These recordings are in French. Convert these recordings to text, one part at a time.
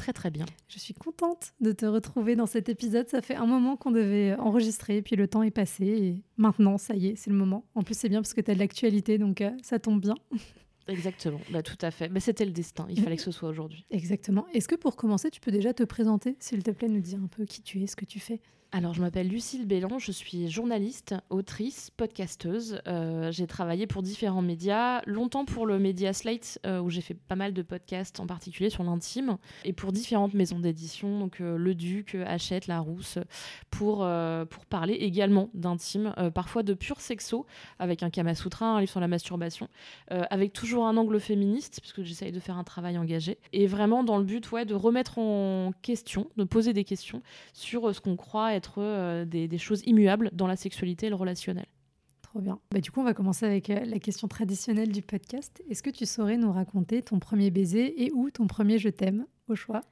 Très très bien. Je suis contente de te retrouver dans cet épisode. Ça fait un moment qu'on devait enregistrer, puis le temps est passé et maintenant, ça y est, c'est le moment. En plus, c'est bien parce que tu as de l'actualité, donc euh, ça tombe bien. Exactement, bah, tout à fait. Mais C'était le destin, il fallait que ce soit aujourd'hui. Exactement. Est-ce que pour commencer, tu peux déjà te présenter, s'il te plaît, nous dire un peu qui tu es, ce que tu fais? Alors, je m'appelle Lucille Bélan, je suis journaliste, autrice, podcasteuse. Euh, j'ai travaillé pour différents médias, longtemps pour le média Slate, euh, où j'ai fait pas mal de podcasts, en particulier sur l'intime, et pour différentes maisons d'édition, donc euh, Le Duc, Hachette, La Rousse, pour, pour parler également d'intime, parfois de pur sexo, avec un Kama Sutra, un livre sur la masturbation, avec toujours un angle féministe, puisque j'essaye de faire un travail engagé, et vraiment dans le but ouais, de remettre en question, de poser des questions sur ce qu'on croit euh, des, choses immuables dans la sexualité et le relationnel. Trop bien. Bah, du coup, on va commencer avec euh, la question traditionnelle du podcast. Est-ce que tu saurais nous raconter ton premier baiser et ou ton premier je t'aime au choix?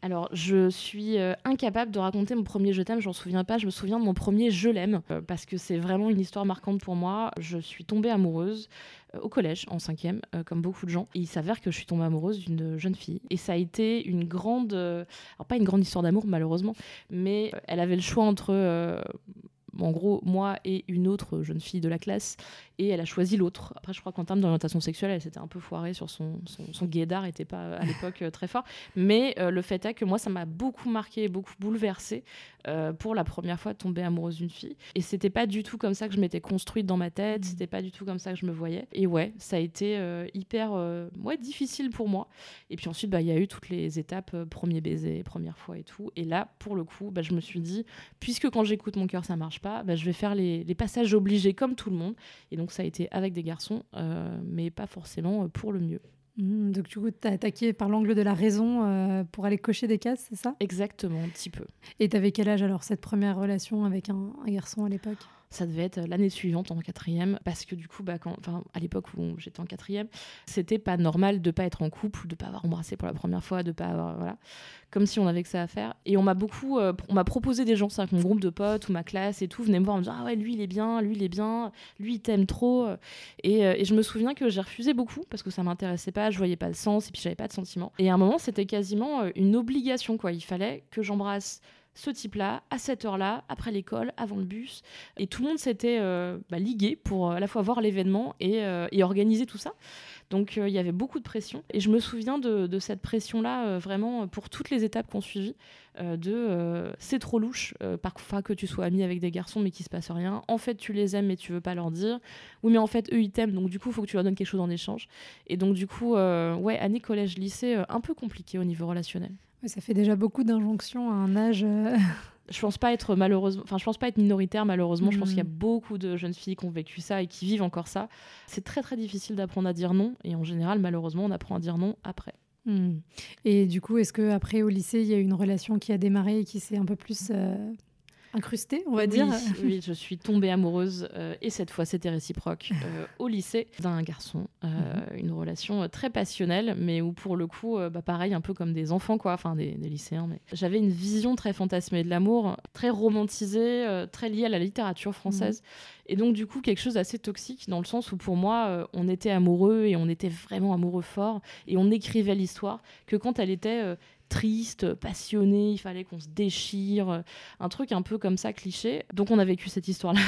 Alors, je suis euh, incapable de raconter mon premier je t'aime, j'en souviens pas. Je me souviens de mon premier je l'aime, parce que c'est vraiment une histoire marquante pour moi. Je suis tombée amoureuse au collège, en cinquième, comme beaucoup de gens. Et il s'avère que je suis tombée amoureuse d'une jeune fille. Et ça a été une grande. alors, pas une grande histoire d'amour, malheureusement, mais elle avait le choix entre en gros, moi et une autre jeune fille de la classe, et elle a choisi l'autre. Après, je crois qu'en termes d'orientation sexuelle, elle s'était un peu foirée sur son, son, son guédard, n'était pas à l'époque euh, très fort. Mais euh, le fait est que moi, ça m'a beaucoup marqué, beaucoup bouleversée euh, pour la première fois de tomber amoureuse d'une fille. Et c'était pas du tout comme ça que je m'étais construite dans ma tête, mmh. c'était pas du tout comme ça que je me voyais. Et ouais, ça a été hyper ouais, difficile pour moi. Et puis ensuite, bah, il y a eu toutes les étapes, premier baiser, première fois et tout. Et là, pour le coup, bah, je me suis dit, puisque quand j'écoute mon cœur, ça marche pas, bah, je vais faire les, les passages obligés comme tout le monde. Et donc, donc ça a été avec des garçons, euh, mais pas forcément euh, pour le mieux. Mmh, donc du coup, tu as attaqué par l'angle de la raison euh, pour aller cocher des cases, c'est ça? Exactement, un petit peu. Et tu avais quel âge alors, cette première relation avec un garçon à l'époque? Ça devait être l'année suivante en quatrième parce que du coup bah quand à l'époque où j'étais en quatrième c'était pas normal de pas être en couple de pas avoir embrassé pour la première fois de pas avoir voilà comme si on avait que ça à faire. Et on m'a beaucoup euh, on m'a proposé des gens c'est mon groupe de potes ou ma classe et tout venaient me voir en me disant ah ouais lui il est bien lui il est bien lui il t'aime trop et, euh, et, je me souviens que j'ai refusé beaucoup parce que ça m'intéressait pas je voyais pas le sens et puis j'avais pas de sentiments et à un moment c'était quasiment euh, une obligation quoi. Il fallait que j'embrasse ce type-là, à cette heure-là, après l'école, avant le bus. Et tout le monde s'était euh, bah, ligué pour euh, à la fois voir l'événement et, euh, organiser tout ça. Donc il y avait beaucoup de pression. Et je me souviens de, cette pression-là, vraiment, pour toutes les étapes qu'on suivit, de c'est trop louche, parfois que tu sois ami avec des garçons mais qu'il se passe rien. En fait, tu les aimes mais tu veux pas leur dire. Oui, mais en fait, eux, ils t'aiment, donc du coup, faut que tu leur donnes quelque chose en échange. Et donc, du coup, ouais, année collège, lycée, un peu compliqué au niveau relationnel ça fait déjà beaucoup d'injonctions à un âge. Euh, je pense pas être malheureusement, enfin je pense pas être minoritaire malheureusement. Je pense qu'il y a hmm. beaucoup de jeunes filles qui ont vécu ça et qui vivent encore ça. C'est très très difficile d'apprendre à dire non et en général malheureusement on apprend à dire non après. Hmm. Et du coup, est-ce que après au lycée, il y a eu une relation qui a démarré et qui s'est un peu plus euh, incrustée, on va dire. Oui, je suis tombée amoureuse, euh, et cette fois c'était réciproque, euh, au lycée d'un garçon. Euh, mhm. Une relation très passionnelle, mais où pour le coup, bah, pareil, un peu comme des enfants, quoi, enfin des, lycéens. Mais j'avais une vision très fantasmée de l'amour, très romantisée, très liée à la littérature française. Mhm. Et donc, du coup, quelque chose d'assez toxique, dans le sens où pour moi, on était amoureux et on était vraiment amoureux fort, et on écrivait l'histoire, que quand elle était triste, passionné, il fallait qu'on se déchire, un truc un peu comme ça cliché. Donc on a vécu cette histoire-là.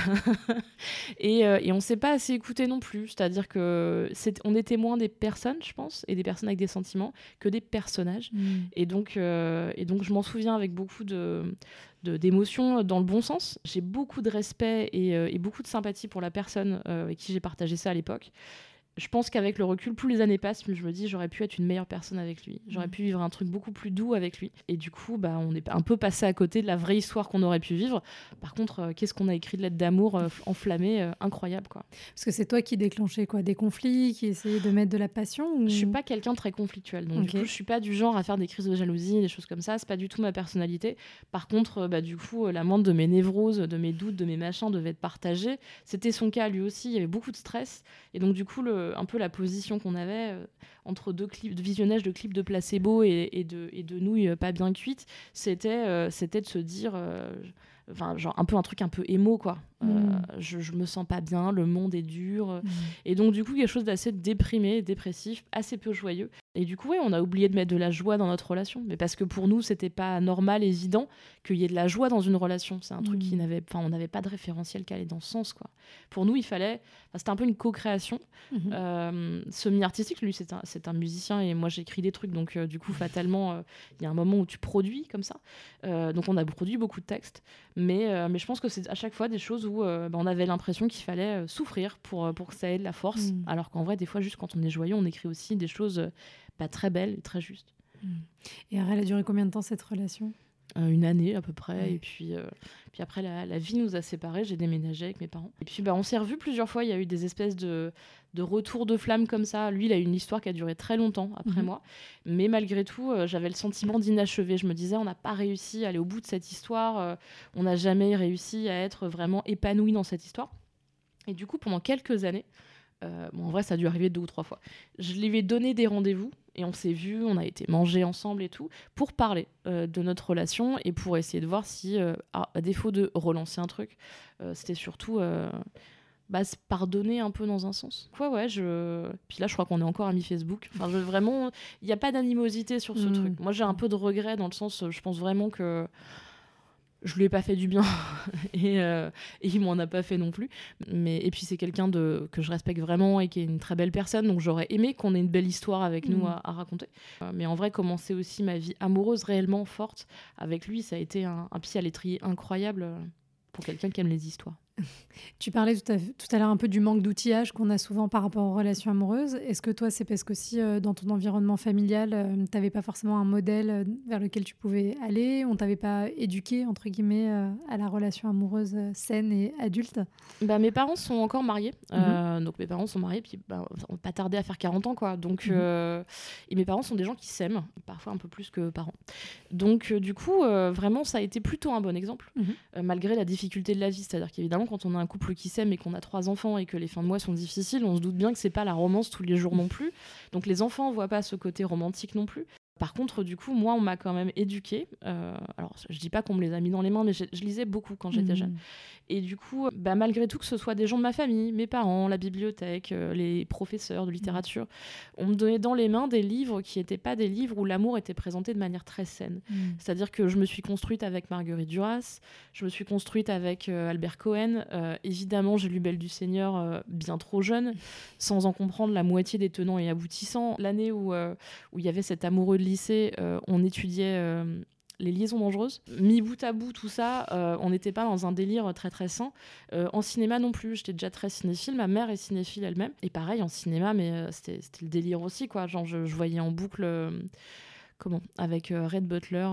et, et on s'est pas assez écouté non plus, c'est-à-dire que c'est, on était moins des personnes, je pense, et des personnes avec des sentiments que des personnages. Mm. Et donc, euh, et donc je m'en souviens avec beaucoup de- d'émotions dans le bon sens. J'ai beaucoup de respect et, euh, et beaucoup de sympathie pour la personne euh, avec qui j'ai partagé ça à l'époque. Je pense qu'avec le recul, plus les années passent, plus je me dis j'aurais pu être une meilleure personne avec lui. J'aurais Mhm. pu vivre un truc beaucoup plus doux avec lui. Et du coup, bah, on est un peu passé à côté de la vraie histoire qu'on aurait pu vivre. Par contre, euh, qu'est-ce qu'on a écrit de lettres d'amour euh, enflammées, euh, incroyable quoi. Parce que c'est toi qui déclenchais quoi Des conflits, qui essayais de mettre de la passion ou... Je suis pas quelqu'un de très conflictuel, donc Ok. du coup, je suis pas du genre à faire des crises de jalousie, des choses comme ça. C'est pas du tout ma personnalité. Par contre, euh, bah, du coup, la moindre de mes névroses, de mes doutes, de mes machins devait être partagée. C'était son cas lui aussi. Il y avait beaucoup de stress, et donc du coup, le, un peu la position qu'on avait euh, entre deux clips de visionnage de clips de placebo et, et de, et de nouilles pas bien cuites, c'était euh, c'était de se dire. euh, Enfin, genre un peu un truc un peu émo quoi. Euh, Mm. je, je me sens pas bien, le monde est dur. Mm. Et donc, du coup, quelque chose d'assez déprimé, dépressif, assez peu joyeux. Et du coup, ouais, on a oublié de mettre de la joie dans notre relation. Mais parce que pour nous, c'était pas normal, évident qu'il y ait de la joie dans une relation. C'est un truc qui n'avait. Enfin, on n'avait pas de référentiel qui allait dans ce sens, quoi. Pour nous, il fallait. enfin, c'était un peu une co-création Mhm. euh, semi-artistique. Lui, c'est un, c'est un musicien et moi, j'écris des trucs. Donc, euh, du coup, fatalement, euh, il y a un moment où tu produis comme ça. Donc, on a produit beaucoup de textes. Mais, mais je pense que c'est à chaque fois des choses où bah, on avait l'impression qu'il fallait souffrir pour, pour que ça ait de la force. Mm. Alors qu'en vrai, des fois, juste quand on est joyeux, on écrit aussi des choses pas très belles et très justes. Et alors, elle a duré combien de temps cette relation? Euh, une année à peu près. Ouais. Et puis, euh, puis après, la, la vie nous a séparés. J'ai déménagé avec mes parents. Et puis, bah, on s'est revus plusieurs fois. Il y a eu des espèces de, de retours de flammes comme ça. Lui, il a eu une histoire qui a duré très longtemps après Mhm. moi. Mais malgré tout, euh, j'avais le sentiment d'inachevé. Je me disais, on n'a pas réussi à aller au bout de cette histoire. on n'a jamais réussi à être vraiment épanoui dans cette histoire. Et du coup, pendant quelques années, euh, bon, en vrai, ça a dû arriver deux ou trois fois. Je lui ai donné des rendez-vous et on s'est vus, on a été manger ensemble et tout, pour parler euh, de notre relation et pour essayer de voir si, euh, à, à défaut de relancer un truc, c'était surtout bah, se pardonner un peu dans un sens. Ouais, ouais, je. Puis là, je crois qu'on est encore amis Facebook. Enfin, je, vraiment, il n'y a pas d'animosité sur ce Mhm. truc. Moi, j'ai un peu de regret dans le sens, je pense vraiment que je lui ai pas fait du bien et, euh, et il m'en a pas fait non plus. Mais et puis c'est quelqu'un de que je respecte vraiment et qui est une très belle personne, donc j'aurais aimé qu'on ait une belle histoire avec nous Mhm. à, à raconter. Euh, mais en vrai, commencer aussi ma vie amoureuse réellement forte avec lui, ça a été un, un pied à l'étrier incroyable euh, pour quelqu'un qui aime les histoires. Tu parlais tout à, tout à l'heure un peu du manque d'outillage qu'on a souvent par rapport aux relations amoureuses. Est-ce que toi, c'est parce qu'aussi euh, dans ton environnement familial, tu n'avais pas forcément un modèle euh, vers lequel tu pouvais aller On t'avait pas éduqué, entre guillemets, euh, à la relation amoureuse euh, saine et adulte? Bah, mes parents sont encore mariés. Mhm. Euh, donc mes parents sont mariés, puis bah, on pas tarder à faire 40 ans. quoi. Donc, Mhm. euh, et mes parents sont des gens qui s'aiment, parfois un peu plus que parents. Donc euh, du coup, euh, vraiment, ça a été plutôt un bon exemple, Mhm. euh, malgré la difficulté de la vie. C'est-à-dire qu'évidemment, quand on a un couple qui s'aime et qu'on a trois enfants et que les fins de mois sont difficiles, on se doute bien que c'est pas la romance tous les jours non plus. Donc les enfants voient pas ce côté romantique non plus. Par contre, du coup, moi, on m'a quand même éduquée. Euh, alors, je dis pas qu'on me les a mis dans les mains, mais je, je lisais beaucoup quand j'étais jeune. Et du coup, bah, malgré tout, que ce soit des gens de ma famille, mes parents, la bibliothèque, euh, les professeurs de littérature, on me donnait dans les mains des livres qui n'étaient pas des livres où l'amour était présenté de manière très saine. Mhm. C'est-à-dire que je me suis construite avec Marguerite Duras, je me suis construite avec euh, Albert Cohen. Euh, évidemment, j'ai lu Belle du Seigneur bien trop jeune, sans en comprendre la moitié des tenants et aboutissants. L'année où où il y avait cet amoureux de lycée, euh, on étudiait euh, les liaisons dangereuses. Mis bout à bout, tout ça, euh, on n'était pas dans un délire très très sain. En cinéma non plus, j'étais déjà très cinéphile. Ma mère est cinéphile elle-même. Et pareil, en cinéma, mais euh, c'était le délire aussi, quoi. Genre, je, je voyais en boucle, comment, avec Red Butler.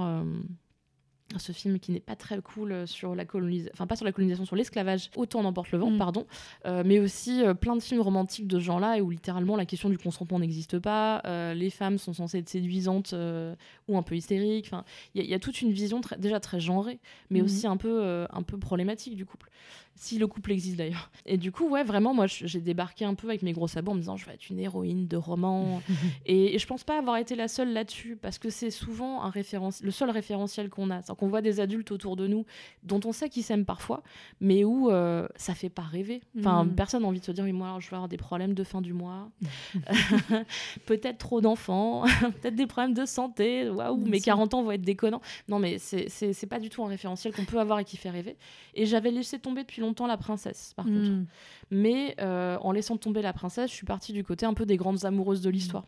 Ce film qui n'est pas très cool euh, sur la colonisation, enfin pas sur la colonisation, sur l'esclavage, autant n'emporte le vent, Mm. pardon, Euh, mais aussi euh, plein de films romantiques de ce genre-là et où littéralement la question du consentement n'existe pas, euh, les femmes sont censées être séduisantes ou un peu hystériques, enfin il y, a- il y a toute une vision très- déjà très genrée, mais Mhm. aussi un peu, un peu problématique du couple. Si le couple existe d'ailleurs. Et du coup, ouais, vraiment, moi, j'ai débarqué un peu avec mes gros sabots en me disant, je vais être une héroïne de roman. et, et, je pense pas avoir été la seule là-dessus, parce que c'est souvent un référence, le seul référentiel qu'on a. Qu'on voit des adultes autour de nous dont on sait qu'ils s'aiment parfois, mais où euh, ça fait pas rêver. Enfin, mm. personne n'a envie de se dire, oui, moi, je vais avoir des problèmes de fin du mois, peut-être trop d'enfants, peut-être des problèmes de santé, waouh, mes 40 ans vont être déconnants. Non, mais c'est pas du tout un référentiel qu'on peut avoir et qui fait rêver. Et j'avais laissé tomber depuis longtemps la princesse, par contre. Mm. Mais euh, en laissant tomber la princesse, je suis partie du côté un peu des grandes amoureuses de l'histoire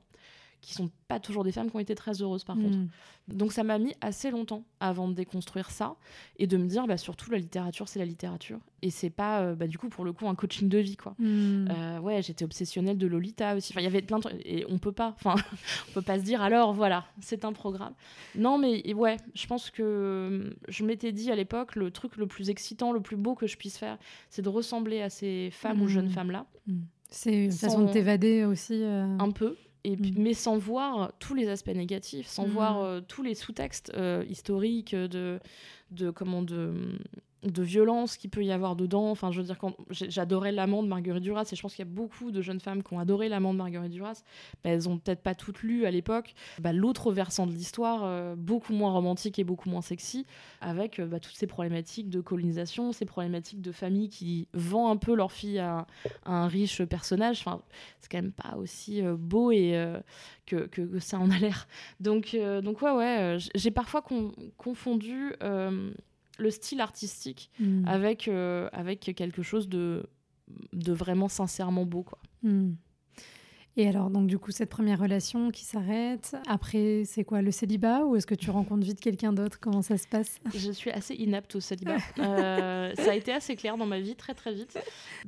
qui sont pas toujours des femmes qui ont été très heureuses par contre. Hmm. Donc ça m'a mis assez longtemps avant de déconstruire ça et de me dire bah, surtout la littérature c'est la littérature et c'est pas euh, bah, du coup pour le coup un coaching de vie quoi. Hmm. Euh, ouais j'étais obsessionnelle de Lolita aussi. Enfin il y avait plein de trucs et on peut pas enfin on peut pas se dire alors voilà c'est un programme. Non mais ouais je pense que je m'étais dit à l'époque le truc le plus excitant le plus beau que je puisse faire c'est de ressembler à ces femmes ou jeunes femmes là. C'est une façon de t'évader aussi. Euh. Un peu et mm. mais sans voir tous les aspects négatifs, sans mm. voir euh, tous les sous-textes euh, historiques de, de comment de de violence qu'il peut y avoir dedans. Enfin, je veux dire, quand j'adorais l'amant de Marguerite Duras, et je pense qu'il y a beaucoup de jeunes femmes qui ont adoré l'amant de Marguerite Duras. Bah, elles ont peut-être pas toutes lu à l'époque. Bah, L'autre versant de l'histoire, euh, beaucoup moins romantique et beaucoup moins sexy, avec euh, bah, toutes ces problématiques de colonisation, ces problématiques de famille qui vend un peu leur fille à, un riche personnage. Enfin, c'est quand même pas aussi euh, beau et que, que, ça en a l'air. Donc, donc ouais, ouais, j'ai parfois confondu le style artistique hmm. avec, euh, avec quelque chose de, de vraiment sincèrement beau. Quoi. Hmm. Et alors, donc, du coup, cette première relation qui s'arrête, après, c'est quoi, le célibat ou est-ce que tu rencontres vite quelqu'un d'autre? Comment ça se passe? Je suis assez inapte au célibat. Euh, ça a été assez clair dans ma vie, très très vite,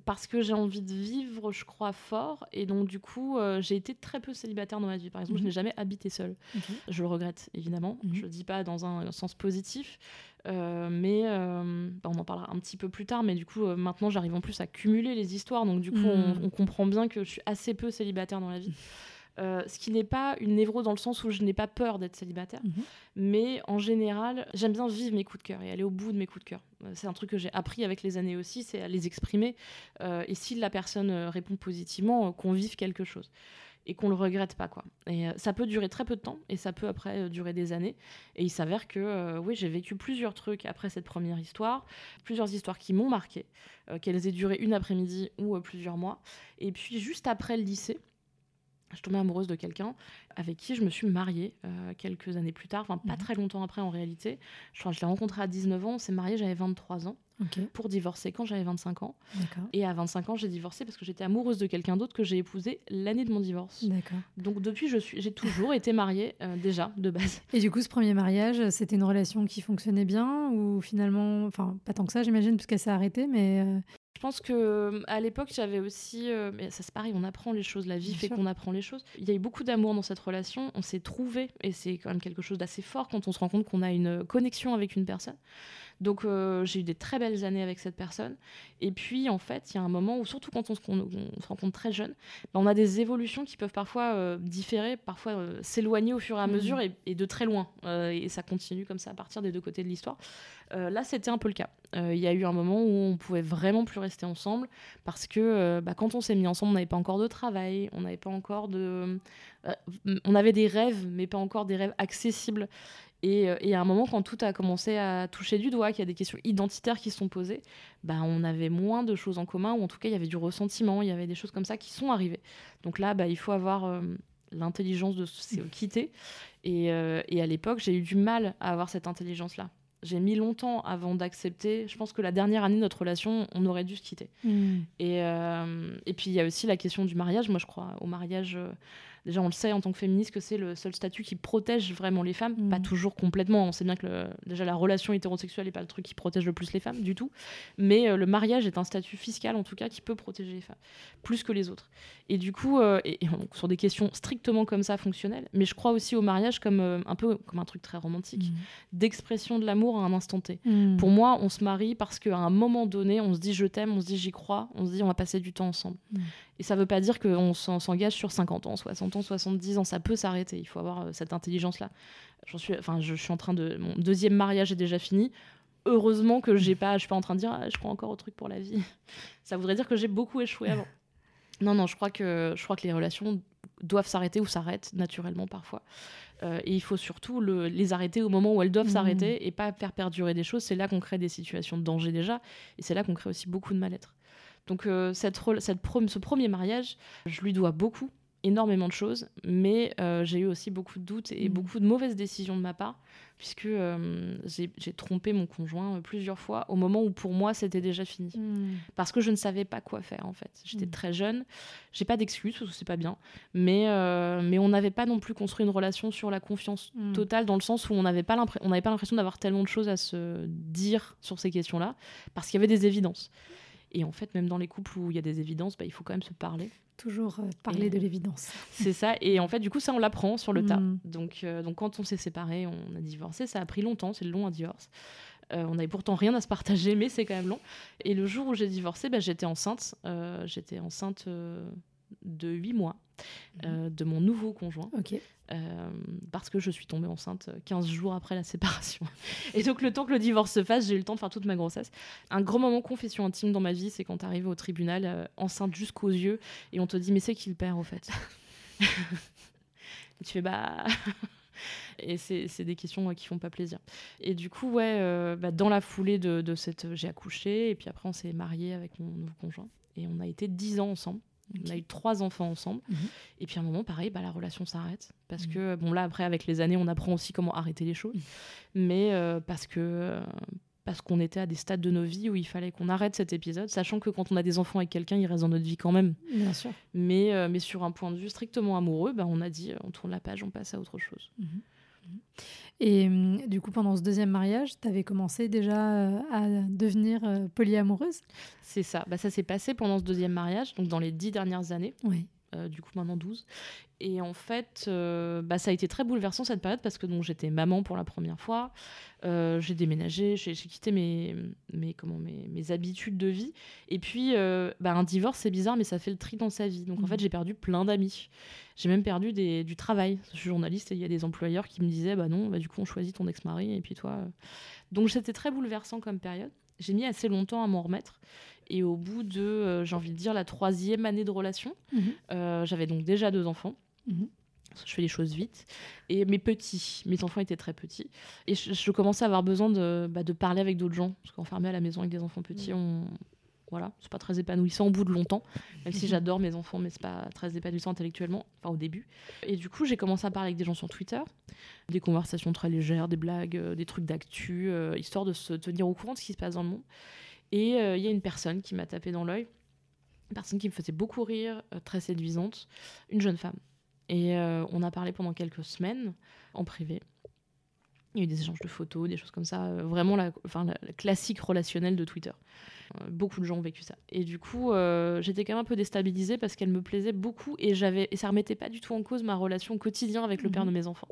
parce que j'ai envie de vivre, je crois, fort. Et donc, du coup, euh, j'ai été très peu célibataire dans ma vie. Par exemple, je mhm. n'ai jamais habité seule. Je le regrette, évidemment. Mhm. Je ne dis pas dans un sens positif. Euh, mais euh, bah, on en parlera un petit peu plus tard. Mais du coup, euh, maintenant, j'arrive en plus à cumuler les histoires. Donc, du coup, on, hmm. comprend bien que je suis assez peu célibataire dans la vie. ce qui n'est pas une névro dans le sens où je n'ai pas peur d'être célibataire, mhm. mais en général, j'aime bien vivre mes coups de cœur et aller au bout de mes coups de cœur. C'est un truc que j'ai appris avec les années aussi, c'est à les exprimer. et si la personne répond positivement, qu'on vive quelque chose et qu'on le regrette pas quoi. Et euh, ça peut durer très peu de temps et ça peut après euh, durer des années. Et il s'avère que euh, oui, j'ai vécu plusieurs trucs après cette première histoire, plusieurs histoires qui m'ont marqué, qu'elles aient duré une après-midi ou plusieurs mois. Et puis juste après le lycée, je tombais amoureuse de quelqu'un avec qui je me suis mariée quelques années plus tard, enfin pas mhm. très longtemps après en réalité. Je, je l'ai rencontré à 19 ans, on s'est marié, j'avais 23 ans pour divorcer quand j'avais 25 ans. Et à 25 ans, j'ai divorcé parce que j'étais amoureuse de quelqu'un d'autre que j'ai épousé l'année de mon divorce. Donc depuis, je suis, j'ai toujours été mariée euh, déjà de base. Et du coup, ce premier mariage, c'était une relation qui fonctionnait bien ou finalement, enfin pas tant que ça, j'imagine, puisqu'elle s'est arrêtée, mais euh, pense que à l'époque, j'avais aussi, euh, mais ça c'est pareil, on apprend les choses, la vie fait qu'on apprend les choses. Il y a eu beaucoup d'amour dans cette relation, on s'est trouvé et c'est quand même quelque chose d'assez fort quand on se rend compte qu'on a une connexion avec une personne. Donc euh, j'ai eu des très belles années avec cette personne. Et puis en fait, il y a un moment où, surtout quand on se, rencontre très jeune, bah, on a des évolutions qui peuvent parfois euh, différer, parfois euh, s'éloigner au fur et à mmh. mesure et, de très loin. et ça continue comme ça à partir des deux côtés de l'histoire. là, c'était un peu le cas. Il y a eu un moment où on pouvait vraiment plus rester ensemble parce que bah, quand on s'est mis ensemble, on n'avait pas encore de travail, on n'avait pas encore de, on avait des rêves, mais pas encore des rêves accessibles. Euh, et, à un moment, quand tout a commencé à toucher du doigt, qu'il y a des questions identitaires qui se sont posées, bah, on avait moins de choses en commun, ou en tout cas, il y avait du ressentiment, il y avait des choses comme ça qui sont arrivées. Donc là, bah, il faut avoir euh, l'intelligence de se quitter. Et, euh, et à l'époque, j'ai eu du mal à avoir cette intelligence-là. J'ai mis longtemps avant d'accepter. Je pense que la dernière année de notre relation, on aurait dû se quitter. Mmh. Et, et puis, il y a aussi la question du mariage. Moi, je crois au mariage déjà on le sait en tant que féministe que c'est le seul statut qui protège vraiment les femmes, pas mm. toujours complètement. On sait bien que déjà la relation hétérosexuelle n'est pas le truc qui protège le plus les femmes du tout, mais euh, le mariage est un statut fiscal en tout cas qui peut protéger les femmes plus que les autres. Et du coup, euh, et, sur des questions strictement comme ça fonctionnelles, mais je crois aussi au mariage comme euh, un peu comme un truc très romantique, mm. d'expression de l'amour à un instant T. Mm. Pour moi, on se marie parce qu'à un moment donné, on se dit je t'aime, on se dit j'y crois, on se dit on va passer du temps ensemble. Et ça ne veut pas dire qu'on s'engage sur 50 ans, 60 ans, 70 ans. Ça peut s'arrêter. Il faut avoir euh, cette intelligence-là. suis, enfin, je suis en train de. Mon deuxième mariage est déjà fini. heureusement que j'ai pas, je suis pas en train de dire, ah, je crois encore au truc pour la vie. Ça voudrait dire que j'ai beaucoup échoué avant. Non, non, je crois que, je crois que les relations doivent s'arrêter ou s'arrêtent naturellement parfois. Euh, et il faut surtout les arrêter au moment où elles doivent mmh. s'arrêter et pas faire perdurer des choses. C'est là qu'on crée des situations de danger déjà. Et c'est là qu'on crée aussi beaucoup de mal-être. Donc euh, cette, ce premier mariage, je lui dois beaucoup énormément de choses, mais euh, j'ai eu aussi beaucoup de doutes et mmh. beaucoup de mauvaises décisions de ma part, puisque euh, j'ai trompé mon conjoint plusieurs fois au moment où pour moi c'était déjà fini. Mmh. Parce que je ne savais pas quoi faire en fait. J'étais mmh. très jeune, j'ai pas d'excuses, c'est pas bien, mais, mais on n'avait pas non plus construit une relation sur la confiance totale, dans le sens où on n'avait pas l'impression d'avoir tellement de choses à se dire sur ces questions-là, parce qu'il y avait des évidences. Et en fait, même dans les couples où il y a des évidences, bah, il faut quand même se parler. Toujours euh, parler de l'évidence. C'est ça. Et en fait, du coup, ça, on l'apprend sur le tas. Mm. Donc, euh, donc, quand on s'est séparés, on a divorcé. Ça a pris longtemps. C'est long un divorce. Euh, on n'avait pourtant rien à se partager, mais c'est quand même long. Et le jour où j'ai divorcé, bah, j'étais enceinte. j'étais enceinte de 8 mois mhm. de mon nouveau conjoint. parce que je suis tombée enceinte 15 jours après la séparation. Et donc, le temps que le divorce se fasse, j'ai eu le temps de faire toute ma grossesse. Un grand moment confession intime dans ma vie, c'est quand tu arrives au tribunal, enceinte jusqu'aux yeux, et on te dit Mais c'est qui le père, au fait Et tu fais Bah. et c'est des questions qui font pas plaisir. Et du coup, ouais, bah, dans la foulée de, de cette. J'ai accouché, et puis après, on s'est marié avec mon nouveau conjoint. Et on a été 10 ans ensemble. On a eu trois enfants ensemble. Mhm. Et puis à un moment, pareil, bah, la relation s'arrête. Parce mhm. que, bon, là, après, avec les années, on apprend aussi comment arrêter les choses. Mhm. Mais euh, parce que. Euh, parce qu'on était à des stades de nos vies où il fallait qu'on arrête cet épisode, sachant que quand on a des enfants avec quelqu'un, il reste dans notre vie quand même. Bien sûr. Mais, euh, mais sur un point de vue strictement amoureux, bah, on a dit on tourne la page, on passe à autre chose. Et hum, du coup, pendant ce deuxième mariage, tu avais commencé déjà euh, à devenir euh, polyamoureuse? C'est ça. Bah, ça s'est passé pendant ce deuxième mariage, donc dans les dix dernières années. Oui. Euh, du coup maintenant 12. Et en fait, bah, ça a été très bouleversant cette période parce que j'étais maman pour la première fois, j'ai déménagé, j'ai quitté mes, mes, comment, mes, mes, habitudes de vie. Et puis, bah, un divorce, c'est bizarre, mais ça fait le tri dans sa vie. Donc en mmh. fait, j'ai perdu plein d'amis. J'ai même perdu des, du travail. Je suis journaliste et il y a des employeurs qui me disaient bah non, bah du coup on choisit ton ex-mari et puis toi. Euh. Donc c'était très bouleversant comme période. J'ai mis assez longtemps à m'en remettre. Et au bout de, euh, j'ai envie de dire, la troisième année de relation, mmh euh, j'avais donc déjà deux enfants. Mmh je fais les choses vite. Et mes petits, mes enfants étaient très petits. Et je, commençais à avoir besoin de, bah, de parler avec d'autres gens. Parce qu'enfermé à la maison avec des enfants petits, mmh. on, voilà, c'est pas très épanouissant au bout de longtemps, même si mhm. j'adore mes enfants, mais c'est pas très épanouissant intellectuellement, enfin au début. Et du coup, j'ai commencé à parler avec des gens sur Twitter, des conversations très légères, des blagues, euh, des trucs d'actu, euh, histoire de se tenir au courant de ce qui se passe dans le monde. Et euh, il y a une personne qui m'a tapé dans l'œil, une personne qui me faisait beaucoup rire, très séduisante, une jeune femme. Et on a parlé pendant quelques semaines en privé. Il y a eu des échanges de photos, des choses comme ça, vraiment la, enfin, la classique relationnelle de Twitter. Euh, beaucoup de gens ont vécu ça. Et du coup, euh, j'étais quand même un peu déstabilisée parce qu'elle me plaisait beaucoup et j'avais et ça remettait pas du tout en cause ma relation quotidienne avec le père de mhm. mes enfants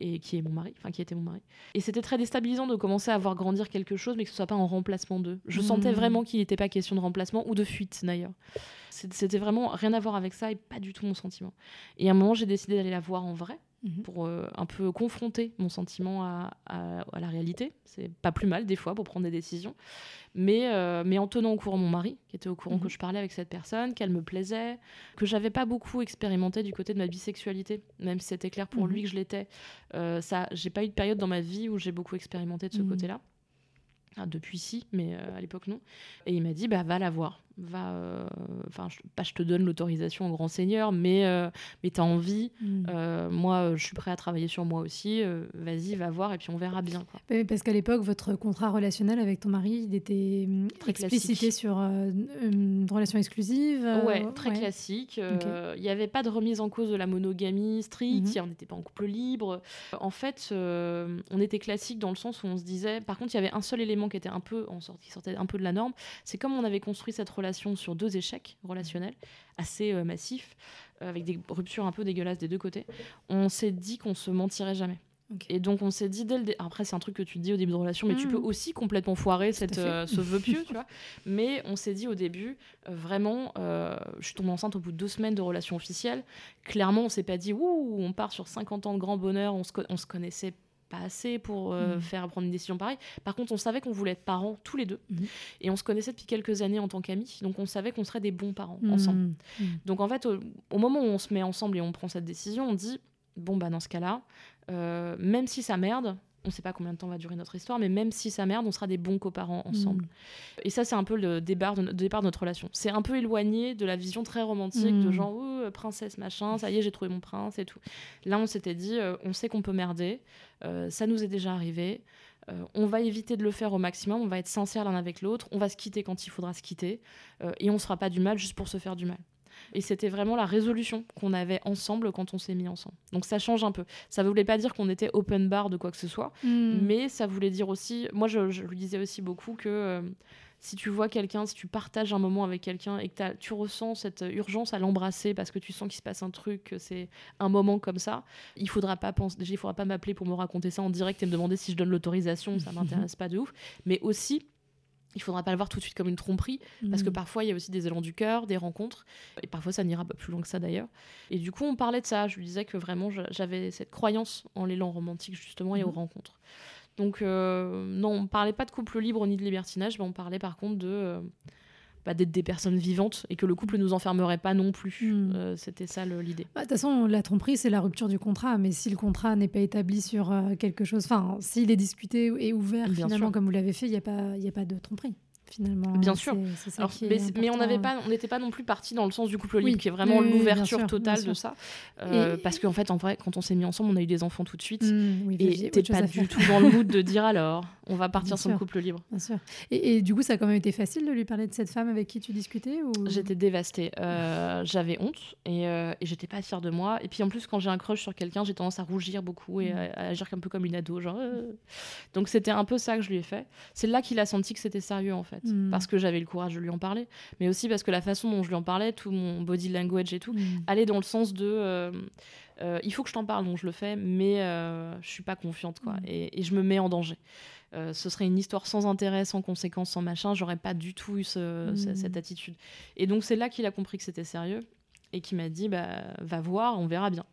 et qui est mon mari, enfin qui était mon mari. Et c'était très déstabilisant de commencer à voir grandir quelque chose, mais que ce soit pas en remplacement d'eux. Je sentais mhm. vraiment qu'il n'était pas question de remplacement ou de fuite d'ailleurs. C'était vraiment rien à voir avec ça et pas du tout mon sentiment. Et à un moment, j'ai décidé d'aller la voir en vrai Mhm. pour euh, un peu confronter mon sentiment à, la réalité. C'est pas plus mal des fois pour prendre des décisions. Mais, euh, mais en tenant au courant mon mari, qui était au courant que mhm. je parlais avec cette personne, qu'elle me plaisait, que j'avais pas beaucoup expérimenté du côté de ma bisexualité, même si c'était clair pour mhm. lui que je l'étais. Euh, ça, j'ai pas eu de période dans ma vie où j'ai beaucoup expérimenté de ce côté-là. Ah, depuis si, mais à l'époque non. Et il m'a dit, bah va la voir va euh, enfin pas je te donne l'autorisation au grand seigneur mais euh, mais t'as envie mm. euh, moi je suis prêt à travailler sur moi aussi vas-y va voir et puis on verra bien parce qu'à l'époque votre contrat relationnel avec ton mari il était mm, très explicité sur une relation exclusive ouais très classique il n'y avait pas de remise en cause de la monogamie stricte mhm. on n'était pas en couple libre. En fait on était classique dans le sens où on se disait par contre il y avait un seul élément qui était un peu en sorte qui sortait un peu de la norme c'est comme on avait construit cette relation sur deux échecs relationnels assez euh, massifs, euh, avec des ruptures un peu dégueulasses des deux côtés, on s'est dit qu'on se mentirait jamais. Et donc on s'est dit dès le dé... après c'est un truc que tu dis au début de relation mais tu hmm. peux aussi complètement foirer cette, euh, ce vœu pieux tu vois mais on s'est dit au début vraiment je suis tombée enceinte au bout de deux semaines de relation officielle clairement on s'est pas dit ouh on part sur 50 ans de grand bonheur on se, on se connaissait pas assez pour euh, Mhm. faire prendre une décision pareille. Par contre, on savait qu'on voulait être parents tous les deux. Mhm. Et on se connaissait depuis quelques années en tant qu'amis. Donc on savait qu'on serait des bons parents ensemble. Mm. Mm. Donc en fait, au, au moment où on se met ensemble et on prend cette décision, on dit bon bah dans ce cas-là, euh, même si ça merde, on sait pas combien de temps va durer notre histoire, mais même si ça merde, on sera des bons coparents ensemble. Mm. Et ça, c'est un peu le départ de, no- départ de notre relation. C'est un peu éloigné de la vision très romantique de Mm. genre euh, princesse machin, ça y est, j'ai trouvé mon prince et tout. Là, on s'était dit, euh, on sait qu'on peut merder, euh, ça nous est déjà arrivé. euh, on va éviter de le faire au maximum, on va être sincère l'un avec l'autre, on va se quitter quand il faudra se quitter, et on se fera pas du mal juste pour se faire du mal. Et c'était vraiment la résolution qu'on avait ensemble quand on s'est mis ensemble. Donc ça change un peu. Ça ne voulait pas dire qu'on était open bar de quoi que ce soit, Mm. mais ça voulait dire aussi, moi je, je lui disais aussi beaucoup que euh, si tu vois quelqu'un, si tu partages un moment avec quelqu'un et que tu ressens cette urgence à l'embrasser parce que tu sens qu'il se passe un truc, que c'est un moment comme ça, il faudra pas penser, déjà il faudra pas m'appeler pour me raconter ça en direct et me demander si je donne l'autorisation, ça m'intéresse pas de ouf, mais aussi il faudra pas le voir tout de suite comme une tromperie parce que Mm. parfois il y a aussi des élans du cœur, des rencontres, et parfois ça n'ira pas plus loin que ça d'ailleurs. Et du coup, on parlait de ça. Je lui disais que vraiment j'avais cette croyance en l'élan romantique justement et aux Mhm. rencontres. Donc euh, non, on parlait pas de couple libre ni de libertinage, mais on parlait par contre de euh, bah, d'être des personnes vivantes et que le couple nous enfermerait pas non plus. Mhm. Euh, C'était ça l'idée. Bah, De toute façon, la tromperie, c'est la rupture du contrat. Mais si le contrat n'est pas établi sur euh, quelque chose, enfin, s'il est discuté et ouvert, Bien finalement, sûr. comme vous l'avez fait, il n'y a, pas- il y a pas de tromperie, finalement. Bien C'est- sûr. est mais mais on important. n'avait pas, on n'était pas non plus parti dans le sens du couple libre, qui est vraiment Oui, l'ouverture totale de ça. Euh, Et- Parce qu'en fait, en vrai, quand on s'est mis ensemble, on a eu des enfants tout de suite. Mm, oui, Et t'es pas du tout dans le mood de dire alors, on va partir Bien sur le couple libre. Bien sûr. Et, et du coup, ça a quand même été facile de lui parler de cette femme avec qui tu discutais ou... J'étais dévastée. Euh, J'avais honte et, euh, et j'étais pas fière de moi. Et puis en plus, quand j'ai un crush sur quelqu'un, j'ai tendance à rougir beaucoup et Mm. à, à agir un peu comme une ado. Genre, euh. Donc c'était un peu ça que je lui ai fait. C'est là qu'il a senti que c'était sérieux en fait. Mm. Parce que j'avais le courage de lui en parler. Mais aussi parce que la façon dont je lui en parlais, tout mon body language et tout, Mm. allait dans le sens de. euh, euh, il faut que je t'en parle, donc je le fais, mais euh, je suis pas confiante, quoi. Mm. Et, et je me mets en danger. Euh, ce serait une histoire sans intérêt, sans conséquence, sans machin. J'aurais pas du tout eu ce- ce- cette attitude. Et donc c'est là qu'il a compris que c'était sérieux et qui m'a dit bah va voir, on verra bien,